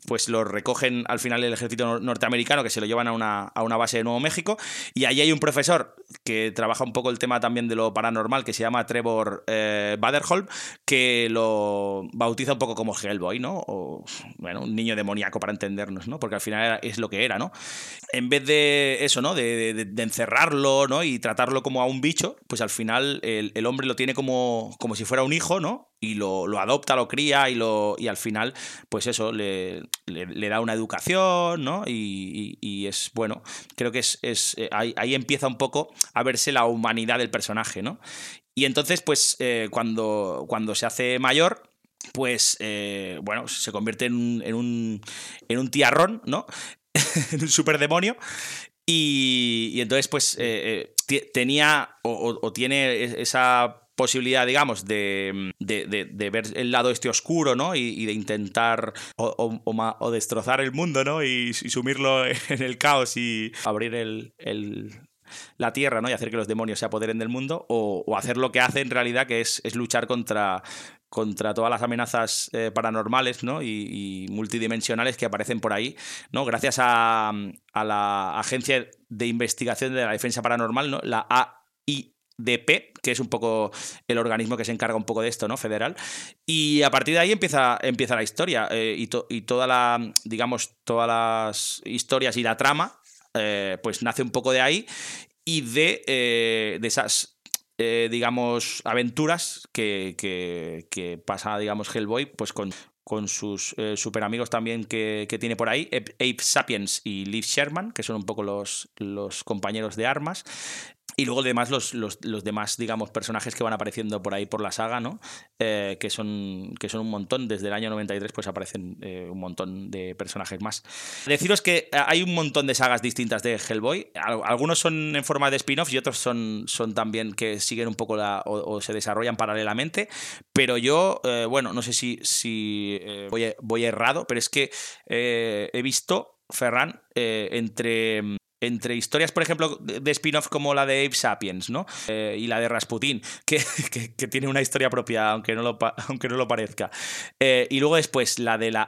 pues lo recogen al final el ejército norteamericano, que se lo llevan a una, base de Nuevo México. Y allí hay un profesor que trabaja un poco el tema también de lo paranormal, que se llama Trevor eh, Baderholm, que lo bautiza un poco como Hellboy, ¿no? O, bueno, un niño demoníaco para entendernos, ¿no? Porque al final es lo que era, ¿no? En vez de eso, ¿no? De, encerrarlo, ¿no? Y tratarlo como a un bicho, pues al final el, hombre lo tiene como, como si fuera un hijo, ¿no? Y lo, adopta, lo cría y, lo, y al final, pues eso, le, le, da una educación, ¿no? Y, es, bueno, creo que es, es eh, ahí, ahí, empieza un poco a verse la humanidad del personaje, ¿no? Y entonces, pues, eh, cuando, cuando se hace mayor, pues eh, bueno, se convierte en un, en un, en un tiarrón, ¿no? en un superdemonio. Y, y entonces, pues, eh, eh, tenía o, tiene esa posibilidad, digamos, de, de, ver el lado este oscuro, ¿no? Y, de intentar o, o, destrozar el mundo, ¿no? Y, sumirlo en el caos y abrir el, el, la tierra, ¿no? Y hacer que los demonios se apoderen del mundo, o, hacer lo que hace en realidad, que es, es luchar contra, contra todas las amenazas eh, paranormales ¿no? y, multidimensionales que aparecen por ahí, ¿no? gracias a, la Agencia de Investigación de la Defensa Paranormal, ¿no? la AIDP, que es un poco el organismo que se encarga un poco de esto, ¿no? Federal. Y a partir de ahí empieza, empieza la historia eh, y, y, toda la, digamos, todas las historias y la trama, eh, pues nace un poco de ahí y de, de esas eh, digamos, aventuras que, que, pasa, digamos, Hellboy, pues con, con sus eh, super amigos también que, tiene por ahí, Ape Sapiens y Liv Sherman, que son un poco los, los compañeros de armas. Y luego además los, los, demás, digamos, personajes que van apareciendo por ahí por la saga, ¿no? Eh, que, son, que son un montón. Desde el año 93 pues aparecen eh, un montón de personajes más. Deciros que eh, hay un montón de sagas distintas de Hellboy. Algunos son en forma de spin-off y otros son, son también que siguen un poco la, o, se desarrollan paralelamente. Pero yo, bueno, no sé si, si voy, voy errado, pero es que he visto, Ferran, entre entre historias, por ejemplo, de spin-off como la de Ape Sapiens, ¿no? Eh, y la de Rasputin, que, que, tiene una historia propia, aunque no lo, aunque no lo parezca. Eh, y luego después la de la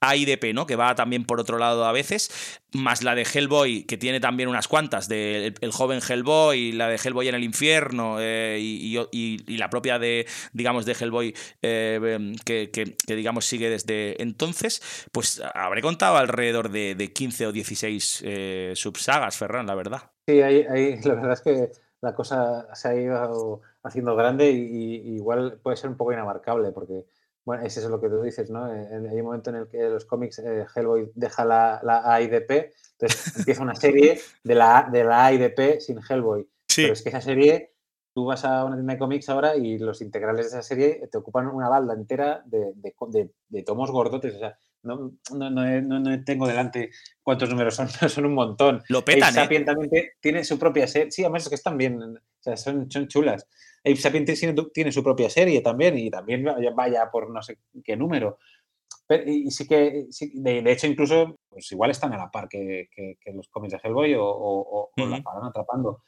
AIDP, ¿no? Que va también por otro lado a veces, más la de Hellboy, que tiene también unas cuantas, de el, joven Hellboy, la de Hellboy en el infierno, eh, y, la propia de, digamos, de Hellboy, eh, que, digamos sigue desde entonces, pues habré contado alrededor de, 15 o 16 eh, subsagas, Ferran, la verdad. Sí, la verdad es que la cosa se ha ido haciendo grande y igual puede ser un poco inabarcable, porque bueno, es lo que tú dices, ¿no? Eh, hay un momento en el que los cómics eh, Hellboy deja la, la AIDP, entonces empieza una serie de la, de la AIDP sin Hellboy. Sí. Pero es que esa serie, tú vas a una tienda de cómics ahora y los integrales de esa serie te ocupan una balda entera de, de, de, tomos gordotes. O sea, no, no, no, tengo delante cuántos números son, son un montón. Lo petan, ¿eh? también tiene su propia serie. Sí, además es que están bien, o sea, son, son chulas. Ape Sapien tiene, su propia serie también y también vaya por no sé qué número. y sí que, de, hecho, incluso, pues igual están a la par que, los cómics de Hellboy o, la acaban atrapando.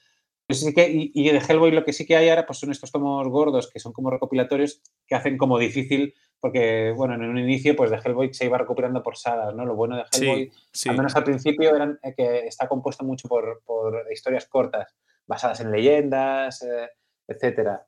sí que, y, de Hellboy lo que sí que hay ahora pues son estos tomos gordos que son como recopilatorios que hacen como difícil, porque, bueno, en un inicio pues de Hellboy se iba recuperando por sagas, ¿no? Lo bueno de Hellboy, al menos al principio, eran eh, que está compuesto mucho por, historias cortas, basadas en leyendas, eh, etcétera.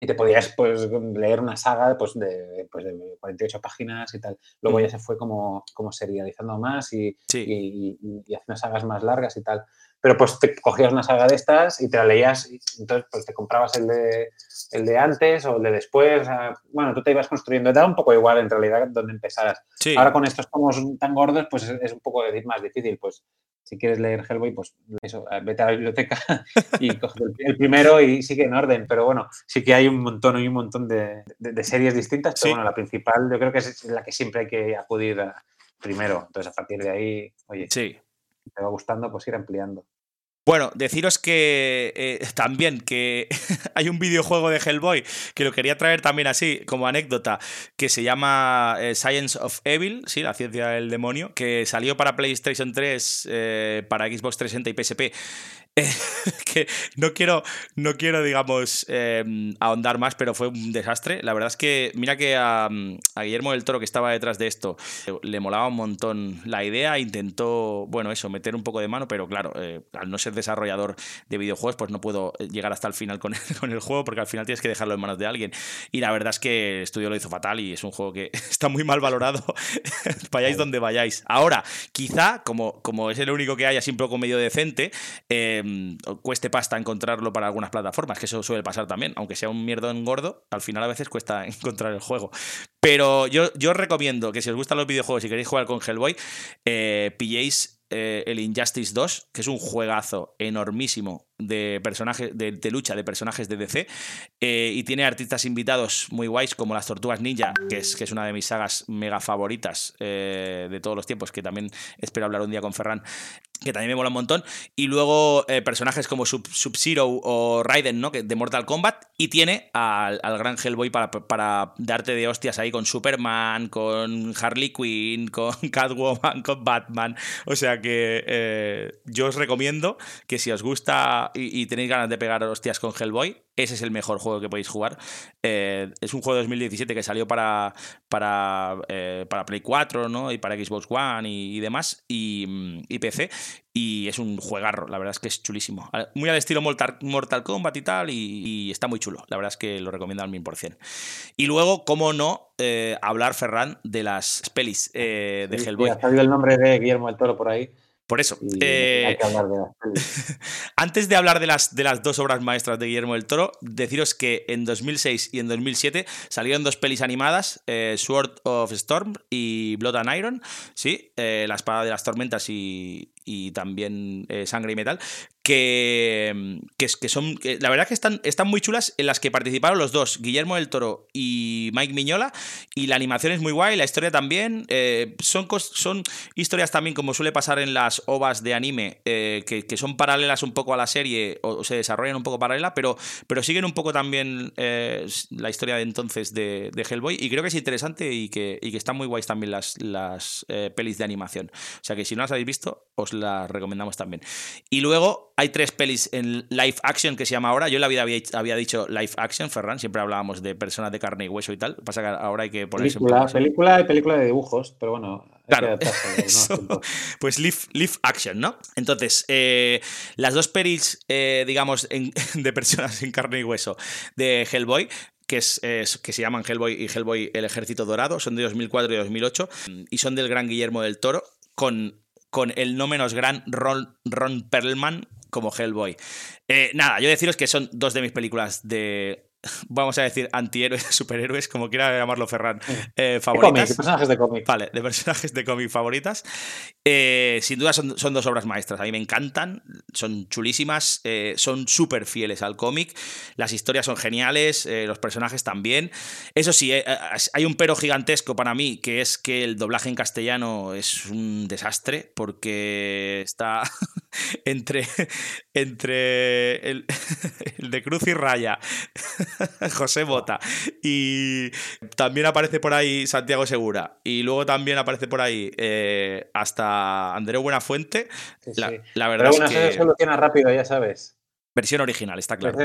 Y te podías pues, leer una saga pues, de, pues, de 48 páginas y tal. Luego ya se fue como, como serializando más y, y, y, haciendo sagas más largas y tal. Pero pues te cogías una saga de estas y te la leías, y entonces pues te comprabas el de, el de antes o el de después. bueno, tú te ibas construyendo. Te da un poco igual en realidad donde empezaras. Ahora con estos tomos tan gordos, pues es, un poco más difícil. Pues si quieres leer Hellboy, pues eso, vete a la biblioteca y coge el, primero y sigue en orden. Pero bueno, sí que hay un montón, hay un montón de, series distintas, pero bueno, la principal yo creo que es la que siempre hay que acudir primero. Entonces, a partir de ahí, oye, sí. te va gustando, pues ir ampliando. Bueno, deciros que eh, también que hay un videojuego de Hellboy que lo quería traer también así, como anécdota, que se llama eh, Science of Evil, sí, la ciencia del demonio, que salió para PlayStation 3, eh, para Xbox 360 y PSP que no quiero, no quiero digamos, em, ahondar más, pero fue un desastre. La verdad es que, mira que a, Guillermo del Toro, que estaba detrás de esto, le molaba un montón la idea, intentó, bueno, eso, meter un poco de mano, pero claro, eh, al no ser desarrollador de videojuegos, pues no puedo llegar hasta el final con el, con el juego, porque al final tienes que dejarlo en manos de alguien. Y la verdad es que el estudio lo hizo fatal y es un juego que está muy mal valorado, vayáis donde vayáis. Ahora, quizá, como, como es el único que hay así un poco medio decente, eh, Em, cueste pasta encontrarlo para algunas plataformas, que eso suele pasar también, aunque sea un mierdón gordo, al final a veces cuesta encontrar el juego. Pero yo, yo recomiendo que si os gustan los videojuegos y queréis jugar con Hellboy, eh, pilléis eh, el Injustice 2, que es un juegazo enormísimo de personajes de, lucha de personajes de DC eh, y tiene artistas invitados muy guays como las Tortugas Ninja que es, que es una de mis sagas mega favoritas de todos los tiempos que también espero hablar un día con Ferran que también me mola un montón. Y luego eh, personajes como Sub-Zero o Raiden, ¿no? Que, de Mortal Kombat. Y tiene al, gran Hellboy para, para, darte de hostias ahí con Superman, con Harley Quinn, con Catwoman, con Batman. O sea que eh, yo os recomiendo que si os gusta y, y tenéis ganas de pegar hostias con Hellboy, ese es el mejor juego que podéis jugar. Eh, es un juego de 2017 que salió para, para, eh, para Play 4 ¿no? y para Xbox One y, demás, y, PC. Y es un juegarro, la verdad es que es chulísimo. Muy al estilo Mortal, Mortal Kombat y tal, y, está muy chulo. La verdad es que lo recomiendo al 1000%. Y luego, cómo no, eh, hablar, Ferran, de las pelis de Hellboy. ha salido el nombre de Guillermo del Toro por ahí. Por eso. Eh, antes de hablar de las, de las dos obras maestras de Guillermo del Toro, deciros que en 2006 y en 2007 salieron dos pelis animadas, eh, Sword of Storm y Blood and Iron, ¿sí? Eh, la espada de las tormentas y, y también Sangre y Metal, que, que, son, la verdad que están, están muy chulas, en las que participaron los dos, Guillermo del Toro y Mike Miñola, y la animación es muy guay, la historia también, eh, son, son historias también como suele pasar en las ovas de anime, eh, que, son paralelas un poco a la serie, o, se desarrollan un poco paralela, pero, pero siguen un poco también eh, la historia de entonces de, Hellboy, y creo que es interesante y que, y que están muy guays también las, las pelis de animación. O sea que si no las habéis visto, os las recomendamos también. Y luego hay tres pelis en live action que se llama ahora. Yo en la vida había, dicho live action, Ferran, siempre hablábamos de personas de carne y hueso y tal. Pasa que ahora hay que ponerse película, película y película de dibujos, pero bueno. Claro, pues live, live, action, ¿no? Entonces, eh, las dos pelis, eh, digamos, de personas en carne y hueso de Hellboy, que, es, que se llaman Hellboy y Hellboy El Ejército Dorado, son de 2004 y 2008, y son del gran Guillermo del Toro, con con el no menos gran Ron, Ron Perlman como Hellboy. Eh, nada, yo deciros que son dos de mis películas de vamos a decir, antihéroes, superhéroes, como quiera llamarlo Ferran, eh, favoritas. De personajes de cómic. Vale, de personajes de cómic favoritas. Eh, sin duda son, dos obras maestras. A mí me encantan, son chulísimas, eh, son súper fieles al cómic. Las historias son geniales, los personajes también. Eso sí, hay un pero gigantesco para mí, que es que el doblaje en castellano es un desastre, porque está entre, entre el, el de Cruz y Raya. José Bota. Y también aparece por ahí Santiago Segura. Y luego también aparece por ahí eh, hasta Andreu Buenafuente. La, la, verdad es que. Soluciona rápido, ya sabes. Versión original, está claro.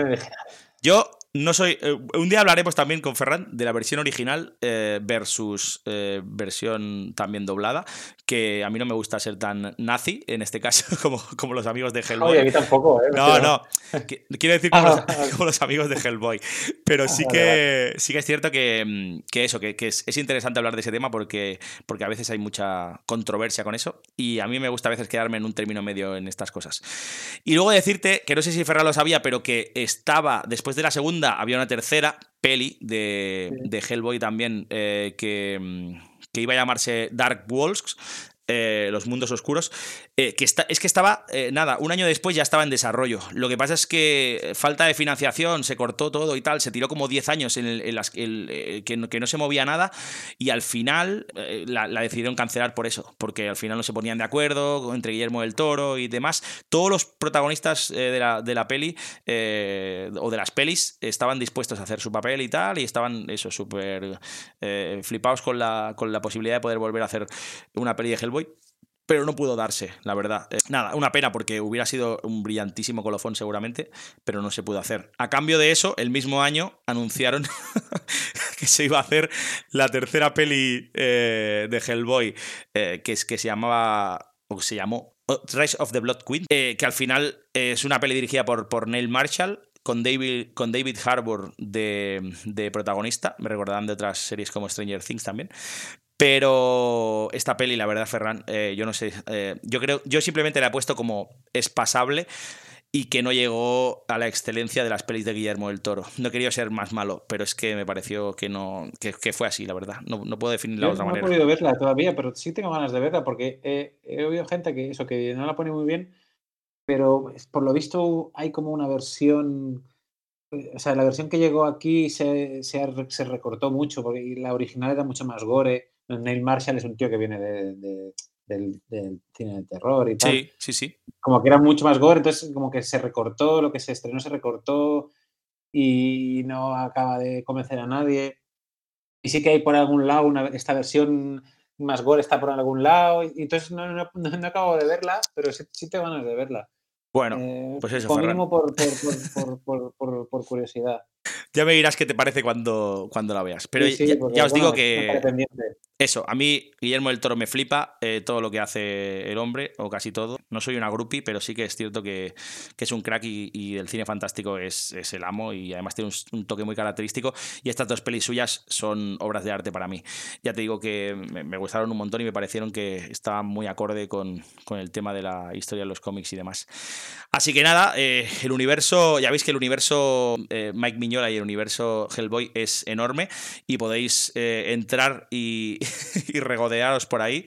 Yo no soy. Eh, un día hablaremos también con Ferran de la versión original eh, versus eh, versión también doblada, que a mí no me gusta ser tan nazi, en este caso, como, como los amigos de Hellboy. Oye, a mí tampoco, ¿eh? No, no. Quiero decir ah, como, los, amigos de Hellboy. Pero sí que, sí que es cierto que, mm, eso, que, es, es, interesante hablar de ese tema porque, porque a veces hay mucha controversia con eso y a mí me gusta a veces quedarme en un término medio en estas cosas. Y luego decirte, que no sé si Ferran lo sabía, pero que estaba después de la segunda había una tercera peli de, Hellboy también eh, que, que, iba a llamarse Dark Wolves, eh, Los Mundos Oscuros, eh, que está, es que estaba, eh, nada, un año después ya estaba en desarrollo. Lo que pasa es que falta de financiación, se cortó todo y tal, se tiró como 10 años en, las que, no, que, no, se movía nada y al final la, decidieron cancelar por eso, porque al final no se ponían de acuerdo entre Guillermo del Toro y demás. Todos los protagonistas de la, de, la, peli o de las pelis estaban dispuestos a hacer su papel y tal y estaban eso súper flipados con la, con la posibilidad de poder volver a hacer una peli de Hellboy pero no pudo darse, la verdad. Eh, nada, una pena porque hubiera sido un brillantísimo colofón seguramente, pero no se pudo hacer. A cambio de eso, el mismo año anunciaron que se iba a hacer la tercera peli eh, de Hellboy, eh, que, es, que se llamaba, o se llamó oh, Rise of the Blood Queen, que al final es una peli dirigida por, por Neil Marshall, con David, con David Harbour de, de, protagonista, me recordarán de otras series como Stranger Things también. Pero esta peli, la verdad, Ferran, eh, yo no sé. Eh, yo creo. Yo simplemente la he puesto como es pasable y que no llegó a la excelencia de las pelis de Guillermo del Toro. No quería ser más malo, pero es que me pareció que no que, fue así, la verdad. No, no puedo definirla de otra manera. No he podido verla todavía, pero sí tengo ganas de verla porque he, oído gente que eso que no la pone muy bien, pero por lo visto hay como una versión o sea, la versión que llegó aquí se, se, se recortó mucho porque la original era mucho más gore Neil Marshall es un tío que viene de, del, cine de terror y tal. Sí, sí, sí. Como que era mucho más gore, entonces como que se recortó, lo que se estrenó se recortó y no acaba de convencer a nadie. Y sí que hay por algún lado una, esta versión más gore está por algún lado, y entonces no, no, no, acabo de verla, pero sí, sí tengo ganas de verla. Bueno, eh, pues eso. Por mínimo por, por, por, por, curiosidad. Ya me dirás qué te parece cuando, cuando la veas. Pero ya, os digo que. Eso, a mí Guillermo del Toro me flipa eh, todo lo que hace el hombre, o casi todo. No soy una groupie, pero sí que es cierto que, es un crack y, el cine fantástico es, el amo y además tiene un, toque muy característico. Y estas dos pelis suyas son obras de arte para mí. Ya te digo que me, gustaron un montón y me parecieron que estaban muy acorde con, el tema de la historia de los cómics y demás. Así que nada, eh, el universo, ya veis que el universo eh, Mike Y el universo Hellboy es enorme y podéis entrar y y regodearos por ahí,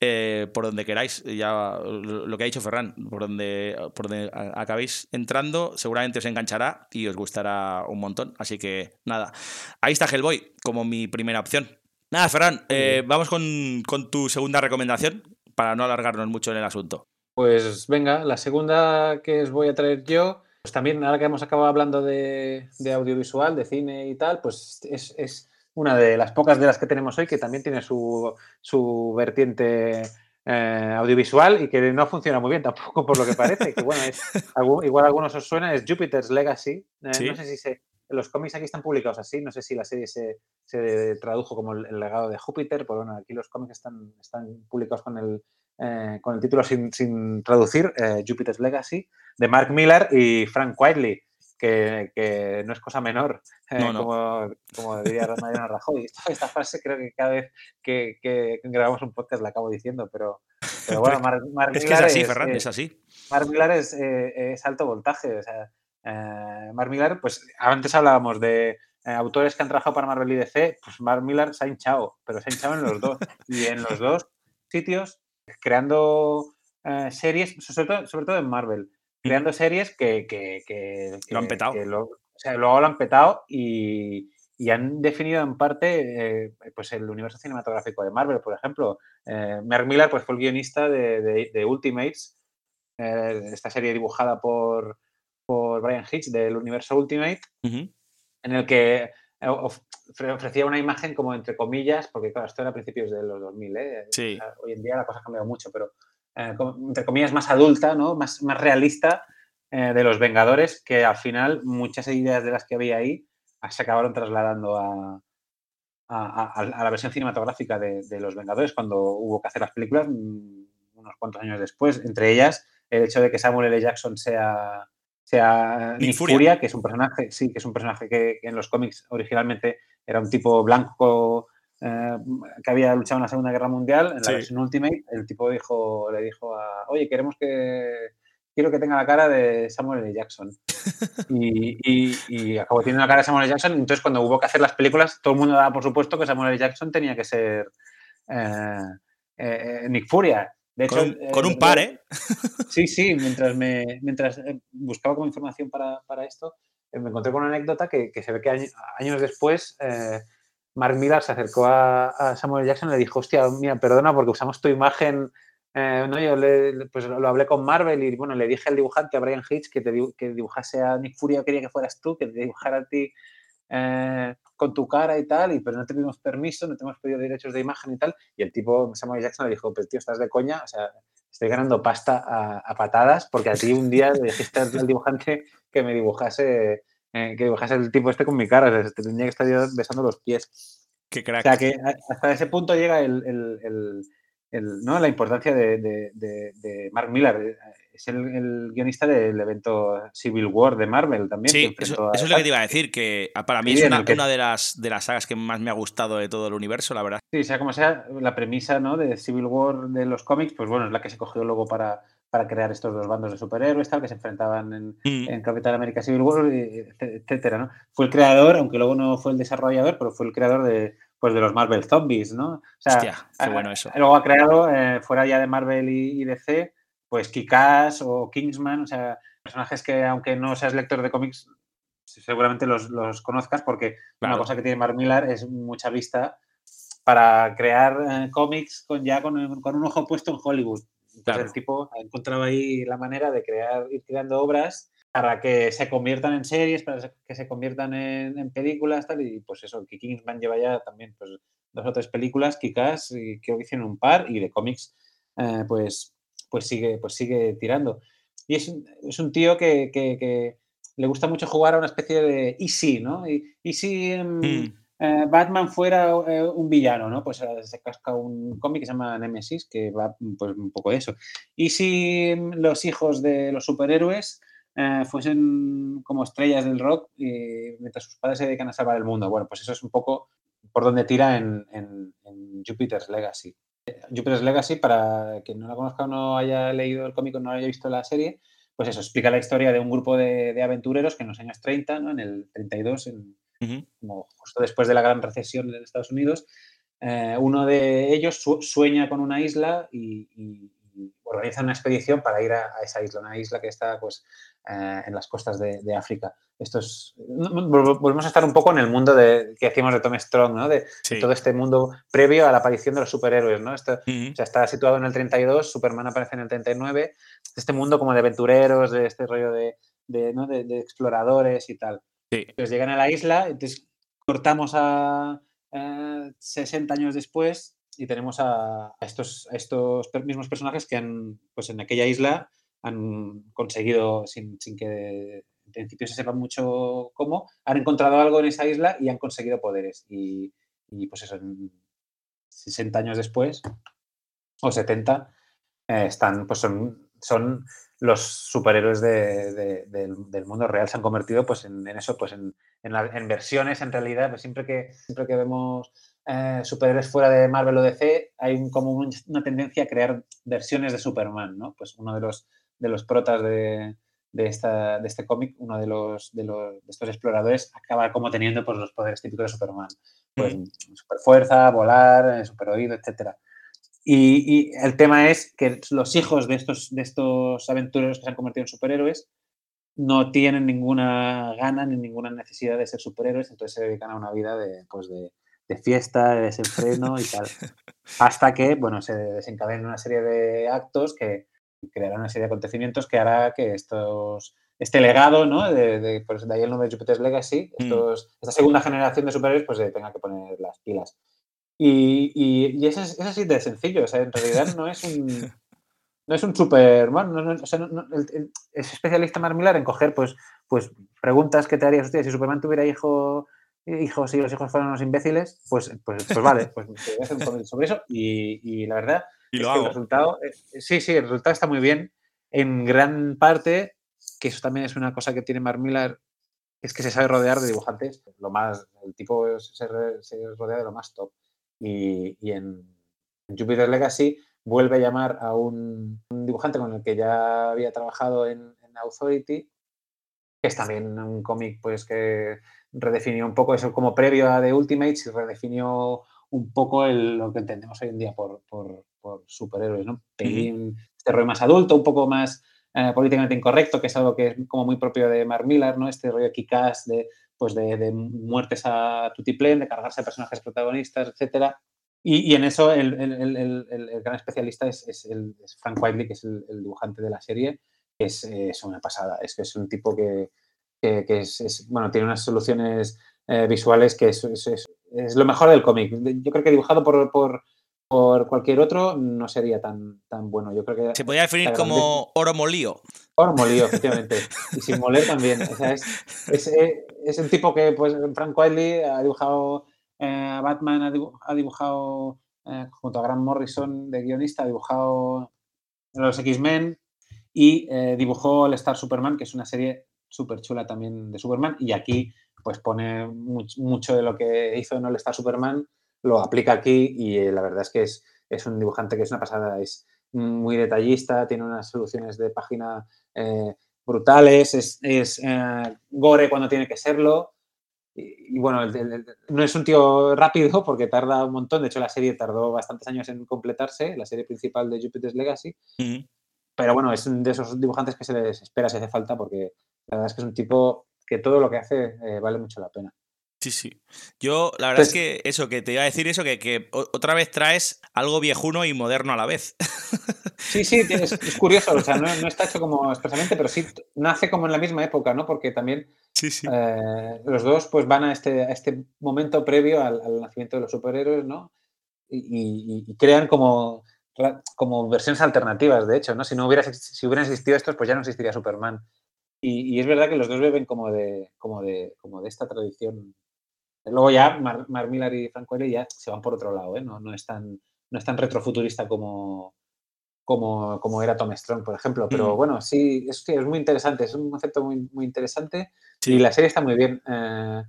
eh, por donde queráis. Ya lo que ha dicho Ferran, por donde, por donde acabéis entrando, seguramente os enganchará y os gustará un montón. Así que nada, ahí está Hellboy como mi primera opción. Nada, Ferran, eh, vamos con, tu segunda recomendación para no alargarnos mucho en el asunto. Pues venga, la segunda que os voy a traer yo, pues también ahora que hemos acabado hablando de, audiovisual, de cine y tal, pues es una de las pocas de las que tenemos hoy que también tiene su, su vertiente eh, audiovisual y que no funciona muy bien tampoco por lo que parece. Que bueno, es, igual a algunos os suena, es Jupiter's Legacy. Eh, no sé si se, los cómics aquí están publicados así, no sé si la serie se, se tradujo como el, legado de Júpiter, pero bueno, aquí los cómics están, están publicados con el, eh, con el título sin, sin traducir, Jupiter's Legacy, de Mark Miller y Frank Whiteley que, no es cosa menor, eh, Como, como, diría Mariano Rajoy. Esta, frase creo que cada vez que, grabamos un podcast la acabo diciendo, pero, bueno, Mar, es que es así, Ferran, es así. Mark Millar es, eh, es, alto voltaje. O sea, eh, Mark Millar, pues antes hablábamos de autores que han trabajado para Marvel y DC, pues Mark Millar se ha hinchado, pero se ha hinchado en los dos. Y en los dos sitios, creando series, sobre todo, sobre todo en Marvel creando series que, lo han petado. o sea, luego lo han petado y, han definido en parte eh, pues el universo cinematográfico de Marvel, por ejemplo. Eh, Mark Miller pues, fue el guionista de, Ultimates, eh, esta serie dibujada por, por Brian Hitch del universo Ultimate, en el que ofrecía una imagen como entre comillas, porque claro, esto era a principios de los 2000, hoy en día la cosa ha cambiado mucho, pero eh, entre comillas, más adulta, ¿no? más, más realista eh, de los Vengadores, que al final muchas ideas de las que había ahí se acabaron trasladando a, a, la versión cinematográfica de, los Vengadores cuando hubo que hacer las películas mm, unos cuantos años después. Entre ellas, el hecho de que Samuel L. Jackson sea, sea Nick, Furia, que es un personaje, sí, que es un personaje que en los cómics originalmente era un tipo blanco eh, que había luchado en la Segunda Guerra Mundial, en la versión Ultimate, el tipo dijo, le dijo a, oye, queremos que, quiero que tenga la cara de Samuel L. Jackson. y, y, acabó teniendo la cara de Samuel L. Jackson, entonces cuando hubo que hacer las películas, todo el mundo daba por supuesto que Samuel L. Jackson tenía que ser... Eh, Nick Furia. De hecho, con, un, par, ¿eh? Sí, sí, mientras, me, mientras buscaba como información para, para esto, me encontré con una anécdota que, que se ve que años, después Mark Millar se acercó a, Samuel Jackson y le dijo, hostia, mira, perdona porque usamos tu imagen. Eh, no, yo pues lo hablé con Marvel y bueno, le dije al dibujante, a Brian Hitch, que, te, que dibujase a Nick Fury, quería que fueras tú, que te dibujara a ti eh, con tu cara y tal, y, pero no te pedimos permiso, no te hemos pedido derechos de imagen y tal. Y el tipo, Samuel Jackson, le dijo, pero tío, estás de coña, o sea, estoy ganando pasta a, patadas porque a ti un día le dijiste al dibujante que me dibujase eh, que dibujase el tipo este con mi cara, o sea, te tenía que estar yo besando los pies. Qué crack. O sea, que hasta ese punto llega el, ¿no? la importancia de, Mark Millar. Eh, es el, guionista del evento Civil War de Marvel también. Sí, eso, es lo que te iba a decir, que para mí es una, de, las, de las sagas que más me ha gustado de todo el universo, la verdad. Sí, sea como sea, la premisa ¿no? de Civil War de los cómics, pues bueno, es la que se cogió luego para, para crear estos dos bandos de superhéroes tal, que se enfrentaban en, mm. en Capitán América Civil War, etcétera, ¿no? Fue el creador, aunque luego no fue el desarrollador, pero fue el creador de, pues, de los Marvel Zombies, ¿no? O sea, Hostia, qué bueno eso. Luego ha creado, eh, fuera ya de Marvel y, DC, pues Kikas o Kingsman, o sea, personajes que aunque no seas lector de cómics, seguramente los, los conozcas porque una cosa que tiene Mark Millar es mucha vista para crear eh, cómics con ya con, con un ojo puesto en Hollywood. Entonces el tipo ha encontrado ahí la manera de crear, ir creando obras para que se conviertan en series, para que se conviertan en, películas, tal, y pues eso, que Kingsman lleva ya también pues, dos o tres películas, Kikas, y creo que hicieron un par, y de cómics, eh, pues, pues, sigue, pues sigue tirando. Y es, es un tío que, que, le gusta mucho jugar a una especie de easy, ¿no? Y, easy... Mm. Eh, Batman fuera eh, un villano, ¿no? Pues se casca un cómic que se llama Nemesis, que va pues, un poco de eso. Y si los hijos de los superhéroes fuesen como estrellas del rock y mientras sus padres se dedican a salvar el mundo. Bueno, pues eso es un poco por donde tira en, Jupiter's Legacy. Jupiter's Legacy, para quien no la conozca o no haya leído el cómic o no haya visto la serie, pues eso, explica la historia de un grupo de, aventureros que en los años 30, ¿no? en el 32, en, como justo después de la gran recesión en Estados Unidos, eh, uno de ellos sueña con una isla y, organiza una expedición para ir a, esa isla, una isla que está pues, eh, en las costas de, África. Esto es, volvemos a estar un poco en el mundo de, que decimos de Tom Strong, ¿no? de, todo este mundo previo a la aparición de los superhéroes. ¿no? Esto, está situado en el 32, Superman aparece en el 39, este mundo como de aventureros, de este rollo de, de exploradores y tal. Pues llegan a la isla, entonces cortamos a 60 años después y tenemos a, estos, estos mismos personajes que han, pues en aquella isla han conseguido, sin, que en principio se sepa mucho cómo, han encontrado algo en esa isla y han conseguido poderes. Y, pues eso, 60 años después, o 70, eh, están, pues son, son los superhéroes del, mundo real se han convertido pues en, eso, pues en, en, versiones en realidad, pues siempre que, siempre que vemos eh, superhéroes fuera de Marvel o DC, hay como una tendencia a crear versiones de Superman, ¿no? Pues uno de los, de los protas de, de, esta, de este cómic, uno de los, de los de estos exploradores, acaba como teniendo pues, los poderes típicos de Superman. Pues mm. super fuerza, volar, eh, super oído, etcétera. Y, el tema es que los hijos de estos, de estos aventureros que se han convertido en superhéroes no tienen ninguna gana ni ninguna necesidad de ser superhéroes, entonces se dedican a una vida de, pues de, de fiesta, de desenfreno y tal. Hasta que, bueno, se desencadena una serie de actos que crearán una serie de acontecimientos que hará que estos, este legado, ¿no? De, de, pues de ahí el nombre de Jupiter's Legacy, mm. estos, esta segunda generación de superhéroes, pues tenga que poner las pilas. Y, y, es, es, así de sencillo, o sea, en realidad no es un, no es un Superman, no, o sea, es especialista Mark Millar en coger pues, pues preguntas que te harías, hostia, si Superman tuviera hijo, hijos y los hijos fueran unos imbéciles, pues, pues, pues vale, pues voy a hacer un comentario sobre eso. Y, y, la verdad es que el resultado, sí, sí, el resultado está muy bien, en gran parte, que eso también es una cosa que tiene Mark Millar, es que se sabe rodear de dibujantes, lo más, el tipo se, se rodea de lo más top. Y, en, Jupiter Legacy vuelve a llamar a un, dibujante con el que ya había trabajado en, Authority, que es también un cómic pues que redefinió un poco eso como previo a The Ultimates y redefinió un poco lo que entendemos hoy en día por, superhéroes, ¿no? este rollo más adulto, un poco más eh, políticamente incorrecto, que es algo que es como muy propio de Mark Millar, ¿no? Este rollo Kikas de, pues de, muertes a tutiplén, de cargarse a personajes protagonistas, etcétera. Y, en eso el, gran especialista es, Frank Whiteley, que es el, dibujante de la serie, que es, una pasada. Es que es un tipo que, es, bueno, tiene unas soluciones eh, visuales que es, lo mejor del cómic. Yo creo que dibujado por, por, cualquier otro no sería tan, tan bueno. Yo creo que Se podría definir como oro molío. Oro molío, efectivamente. y sin moler también. es, un tipo que, pues, Frank Wiley ha dibujado eh, Batman, ha dibujado, eh, junto a Grant Morrison de guionista, ha dibujado los X-Men y dibujó el Star Superman, que es una serie súper chula también de Superman. Y aquí pues pone mucho de lo que hizo en All Star Superman, lo aplica aquí y eh, la verdad es que es, es, un dibujante que es una pasada, es muy detallista, tiene unas soluciones de página eh, brutales, es, eh, gore cuando tiene que serlo. Y, bueno, no es un tío rápido porque tarda un montón, de hecho la serie tardó bastantes años en completarse, la serie principal de Jupiter's Legacy, pero bueno, es de esos dibujantes que se les espera si hace falta porque la verdad es que es un tipo que todo lo que hace eh, vale mucho la pena. Sí, sí. Yo, la verdad es que eso, que te iba a decir eso, que, otra vez traes algo viejuno y moderno a la vez. Sí, sí, es, curioso, o sea, no, está hecho como expresamente, pero sí nace como en la misma época, ¿no? Porque también sí, sí. Eh, los dos pues van a este, a este momento previo al, nacimiento de los superhéroes, ¿no? Y, crean como, como versiones alternativas, de hecho, ¿no? Si no hubiera, si hubieran existido estos, pues ya no existiría Superman. Y, es verdad que los dos beben como de, como de, como de esta tradición. Luego ya Mar, Millar y Frank ya se van por otro lado, ¿eh? no, no, es tan, no es tan retrofuturista como, como, como era Tom Strong, por ejemplo. Pero mm. bueno, sí es, es muy interesante, es un concepto muy, muy interesante y la serie está muy bien. Eh,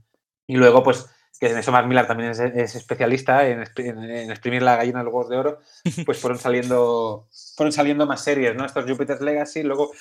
y luego, pues, que en eso Mark Millar también es, especialista en, exprimir la gallina de los huevos de oro, pues fueron saliendo, fueron saliendo más series, ¿no? Estos Jupiter's Legacy, luego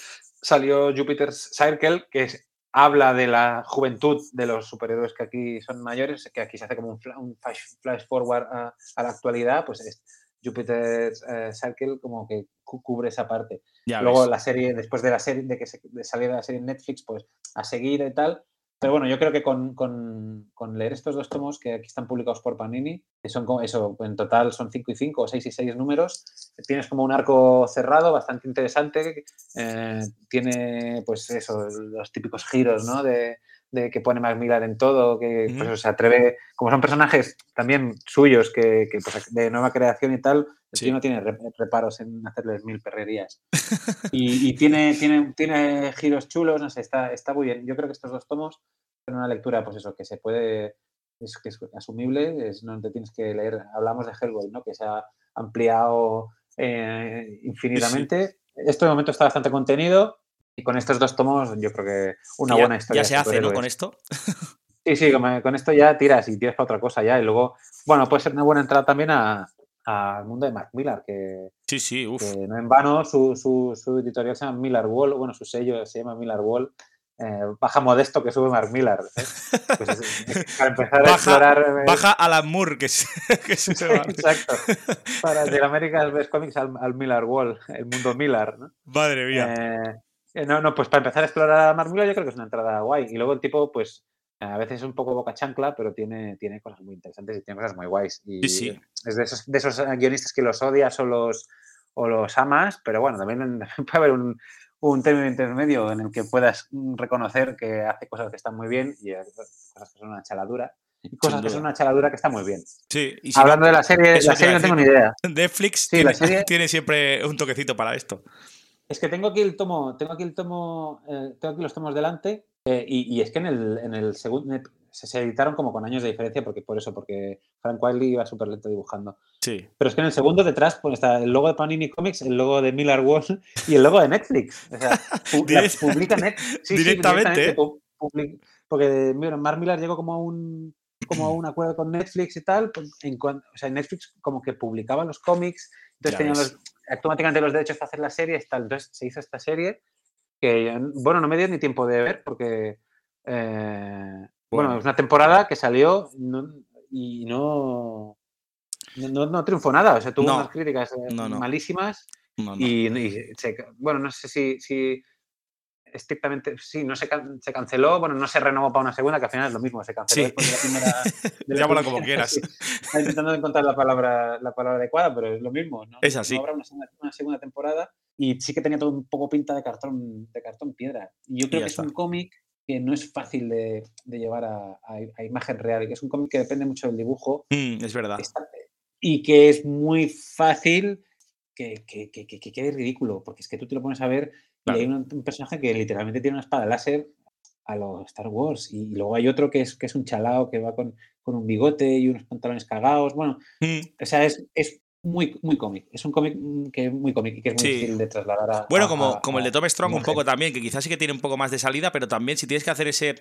salió Jupiter's Circle, que habla de la juventud de los superhéroes que aquí son mayores, que aquí se hace como un, flash, forward a, la actualidad, pues es Jupiter's eh, Circle como que cubre esa parte. Luego la serie, después de la serie, de que se, de saliera la serie en Netflix, pues a seguir y tal, pero bueno, yo creo que con, con, leer estos dos tomos que aquí están publicados por Panini, que son como eso, en total son 5 y 5 o 6 y 6 números, tienes como un arco cerrado bastante interesante, eh, tiene pues eso, los típicos giros, ¿no? De, de que pone Macmillan en todo, que pues, se atreve, como son personajes también suyos, que, que pues, de nueva creación y tal, el no tiene reparos en hacerles mil perrerías. y, tiene, tiene, tiene giros chulos, no sé, está, está muy bien. Yo creo que estos dos tomos son una lectura, pues eso, que se puede, es, que es asumible, es, no te tienes que leer, hablamos de Hellboy, ¿no? Que se ha ampliado eh, infinitamente. Esto de momento está bastante contenido, y con estos dos tomos, yo creo que una buena historia. Ya se hace, ¿no? Con esto. Sí, sí, con, esto ya tiras y tiras para otra cosa ya. Y luego, bueno, puede ser una buena entrada también al mundo de Mark Millar, que, sí, sí, uf. no en vano su, su, editorial se llama Millar Wall, bueno, su sello se llama Millar Wall. Eh, baja modesto que sube Mark Millar. ¿eh? Pues para empezar a explorar. Eh, baja Alan Moore, que es, que Exacto. Para de American Best Comics al, al, Millar Wall, el mundo Millar. ¿no? Madre mía. Eh, no, no, pues para empezar a explorar a Mark yo creo que es una entrada guay. Y luego el tipo, pues, a veces es un poco boca chancla, pero tiene, tiene cosas muy interesantes y tiene cosas muy guays. Y sí, es de esos, de esos guionistas que los odias o los, o los amas, pero bueno, también puede haber un, un término intermedio en el que puedas reconocer que hace cosas que están muy bien y cosas que son una chaladura. Y cosas que son una chaladura que está muy bien. Sí, Hablando de la serie, la serie no tengo ni idea. Netflix tiene, tiene siempre un toquecito para esto. Es que tengo aquí el tomo, tengo aquí el tomo, eh, tengo aquí los tomos delante eh, y, es que en el, en el segundo se, editaron como con años de diferencia porque por eso, porque Frank Wiley iba súper lento dibujando. Sí. Pero es que en el segundo detrás pues, está el logo de Panini Comics, el logo de Miller Wall y el logo de Netflix. O sea, publica Netflix. Sí, directamente. porque Mark Millar llegó como a un como a un acuerdo con Netflix y tal, pues, en, o sea, Netflix como que publicaba los cómics, entonces tenían los, automáticamente los derechos para hacer la serie, tal. Entonces se hizo esta serie que, bueno, no me dio ni tiempo de ver porque, eh, bueno. es una temporada que salió y no, no, no triunfó nada, o sea, tuvo unas críticas eh, malísimas y, bueno, no sé si, si estrictamente, sí, no se, se, canceló, bueno, no se renovó para una segunda, que al final es lo mismo, se canceló después de la primera. Llámala como quieras. Estoy intentando encontrar la palabra, la palabra adecuada, pero es lo mismo, ¿no? Es así. No habrá una, segunda temporada y sí que tenía todo un poco pinta de cartón, de cartón piedra. Y yo creo que es un cómic que no es fácil de, de llevar a, a, imagen real, que es un cómic que depende mucho del dibujo. Mm, es verdad. Y que es muy fácil que, que, que, que, quede ridículo, porque es que tú te lo pones a ver y hay un, personaje que literalmente tiene una espada láser a los Star Wars. Y, luego hay otro que es, que es un chalao que va con, con un bigote y unos pantalones cagados. Bueno, mm. o sea, es, es muy, muy cómic. Es un cómic mm, que es muy cómic y que es muy difícil de trasladar a. Bueno, como, como el de Tom Strong, un poco también, que quizás sí que tiene un poco más de salida, pero también si tienes que hacer ese,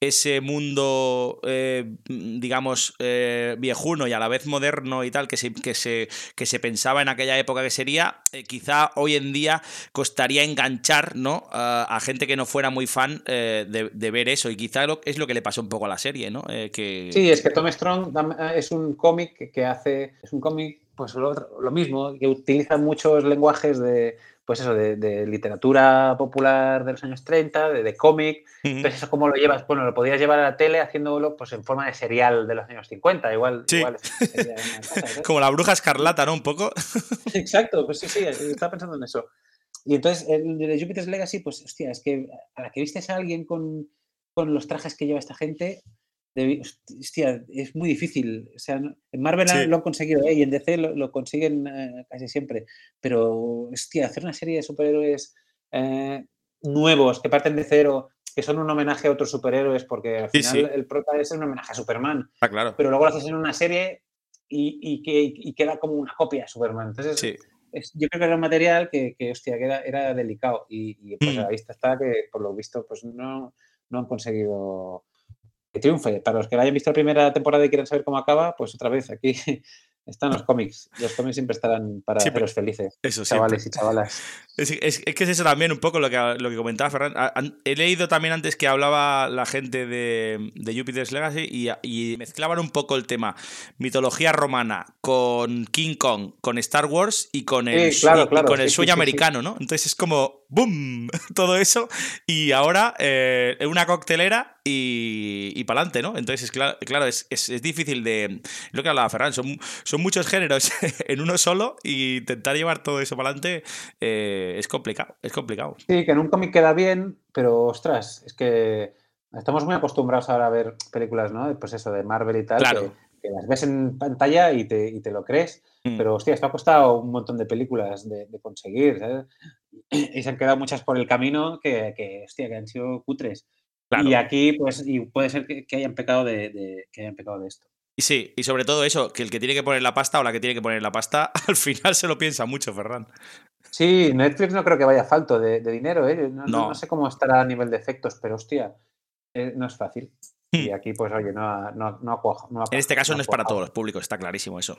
ese mundo, eh, digamos, eh, viejuno y a la vez moderno y tal, que se, que se, que se pensaba en aquella época que sería, eh, quizá hoy en día costaría enganchar ¿no? a, gente que no fuera muy fan de, de, ver eso. Y quizá es lo que le pasó un poco a la serie, ¿no? que... Sí, es que Tom Strong es un cómic que hace. Es un cómic pues lo, mismo, que utiliza muchos lenguajes de, pues eso, de, literatura popular de los años 30, de, cómic. Entonces, eso cómo lo llevas, bueno, lo podías llevar a la tele haciéndolo pues en forma de serial de los años 50, igual. igual Como la bruja escarlata, ¿no? Un poco. Exacto, pues sí, sí, estaba pensando en eso. Y entonces, el de Jupiter's Legacy, pues, hostia, es que a la que vistes a alguien con, con los trajes que lleva esta gente, hostia, es muy difícil. O sea, en Marvel lo han conseguido ¿eh? y en DC lo, consiguen eh, casi siempre. Pero, hostia, hacer una serie de superhéroes eh, nuevos que parten de cero, que son un homenaje a otros superhéroes, porque al final el prota es un homenaje a Superman. Ah, claro. Pero luego lo haces en una serie y, que, queda como una copia de Superman. Entonces, yo creo que era un material que, hostia, que era, delicado. Y, pues mm. a la vista está que, por lo visto, pues no, no han conseguido que triunfe. Para los que hayan visto la primera temporada y quieran saber cómo acaba, pues otra vez aquí están los cómics. Los cómics siempre estarán para haceros felices. Eso chavales y chavalas. Es, que es eso también un poco lo que, lo que comentaba Ferran. He leído también antes que hablaba la gente de, de Jupiter's Legacy y, mezclaban un poco el tema mitología romana con King Kong, con Star Wars y con el, con el sueño americano, ¿no? Entonces es como ¡boom! Todo eso. Y ahora eh, una coctelera y, y para adelante, ¿no? Entonces, claro, claro es, es, difícil de. Lo que hablaba Ferran, son, son muchos géneros en uno solo y intentar llevar todo eso para adelante eh, es complicado. Es complicado. Sí, que en un cómic queda bien, pero ostras, es que estamos muy acostumbrados ahora a ver películas, ¿no? Pues eso, de Marvel y tal. Claro. Que, las ves en pantalla y te, y te lo crees. Mm. Pero, hostia, esto ha costado un montón de películas de, de conseguir, ¿sabes? Y se han quedado muchas por el camino que, que hostia, que han sido cutres. Y aquí, pues, y puede ser que, hayan pecado de, que hayan pecado de esto. Y sí, y sobre todo eso, que el que tiene que poner la pasta o la que tiene que poner la pasta, al final se lo piensa mucho, Ferran. Sí, Netflix no creo que vaya falto de, dinero, ¿eh? No, no. sé cómo estará a nivel de efectos, pero hostia, eh, no es fácil. Y hmm. aquí, pues, oye, no, no, no, En este caso no, es para todos los públicos, está clarísimo eso.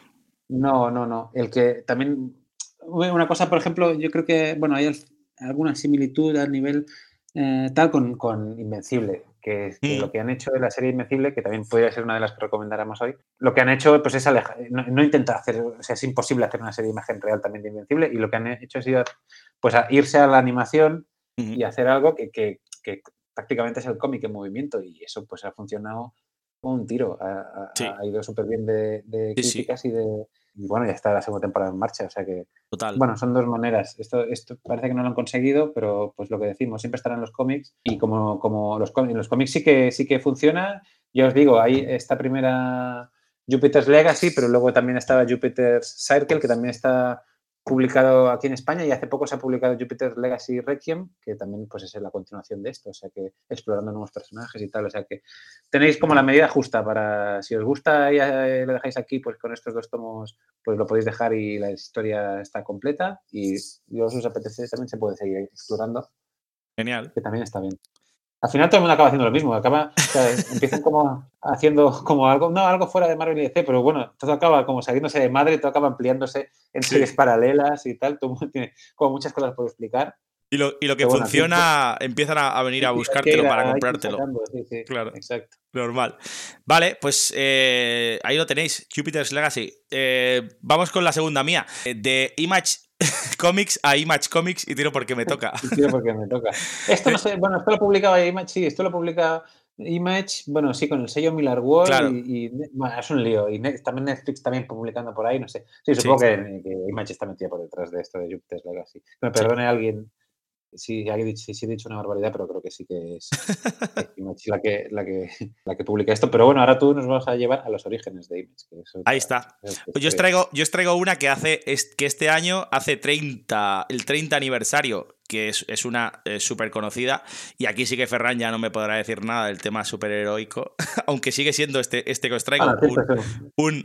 No, no, no. El que también. Una cosa, por ejemplo, yo creo que, bueno, hay alguna similitud a nivel eh, tal con, con, Invencible, que, mm. lo que han hecho de la serie Invencible, que también podría ser una de las que recomendáramos hoy, lo que han hecho pues es alejar, no, intentar hacer, o sea, es imposible hacer una serie de imagen real también de Invencible, y lo que han hecho es ir, pues a irse a la animación y hacer algo que, que, que prácticamente es el cómic en movimiento, y eso pues ha funcionado como un tiro, ha, ido súper bien de, críticas y de y bueno, ya está la segunda temporada en marcha, o sea que... Total. Bueno, son dos maneras. Esto, esto parece que no lo han conseguido, pero pues lo que decimos, siempre estarán los cómics y como, como los, en los cómics sí que, sí que funciona, ya os digo, hay esta primera Jupiter's Legacy, pero luego también estaba Jupiter's Circle, que también está publicado aquí en España y hace poco se ha publicado Jupiter Legacy Requiem, que también pues es la continuación de esto, o sea que explorando nuevos personajes y tal, o sea que tenéis como la medida justa para, si os gusta y eh, lo dejáis aquí, pues con estos dos tomos pues lo podéis dejar y la historia está completa y, si os apetece también se puede seguir explorando. Genial. Que también está bien al final todo el mundo acaba haciendo lo mismo, acaba, empiezan como haciendo como algo, no, algo fuera de Marvel y DC, pero bueno, todo acaba como saliéndose de madre, todo acaba ampliándose en series paralelas y tal, todo tiene como muchas cosas por explicar. Y lo, y lo que funciona, empiezan a, venir a buscártelo para comprártelo. claro. Exacto. Normal. Vale, pues eh, ahí lo tenéis, Jupiter's Legacy. Eh, vamos con la segunda mía. De Image Comics a Image Comics y tiro porque me toca. tiro porque me toca. Esto no sé, bueno, esto lo publicaba Image, sí, esto lo publica Image, bueno, sí, con el sello Miller World y, bueno, es un lío. Y también Netflix también publicando por ahí, no sé. Sí, supongo Que, Image está metida por detrás de esto de Jupiter's Legacy. Me perdone alguien sí, he dicho, he dicho una barbaridad, pero creo que sí que es la que, la, que, la que publica esto. Pero bueno, ahora tú nos vas a llevar a los orígenes de Image. Ahí está. Pues yo os, traigo, yo os traigo una que hace que este año hace 30, el 30 aniversario que es, una eh, súper conocida. Y aquí sí que Ferran ya no me podrá decir nada del tema superheroico, aunque sigue siendo este, este que os traigo un,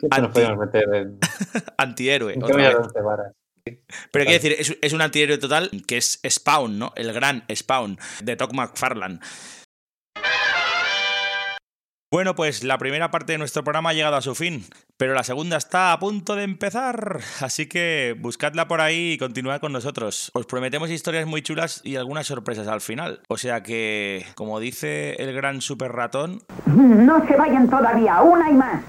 antihéroe. Pero quiero decir, es, un antihéroe total que es Spawn, ¿no? El gran Spawn de Todd McFarlane. Bueno, pues la primera parte de nuestro programa ha llegado a su fin, pero la segunda está a punto de empezar, así que buscadla por ahí y continuad con nosotros. Os prometemos historias muy chulas y algunas sorpresas al final. O sea que, como dice el gran super ratón... No se vayan todavía, una y más.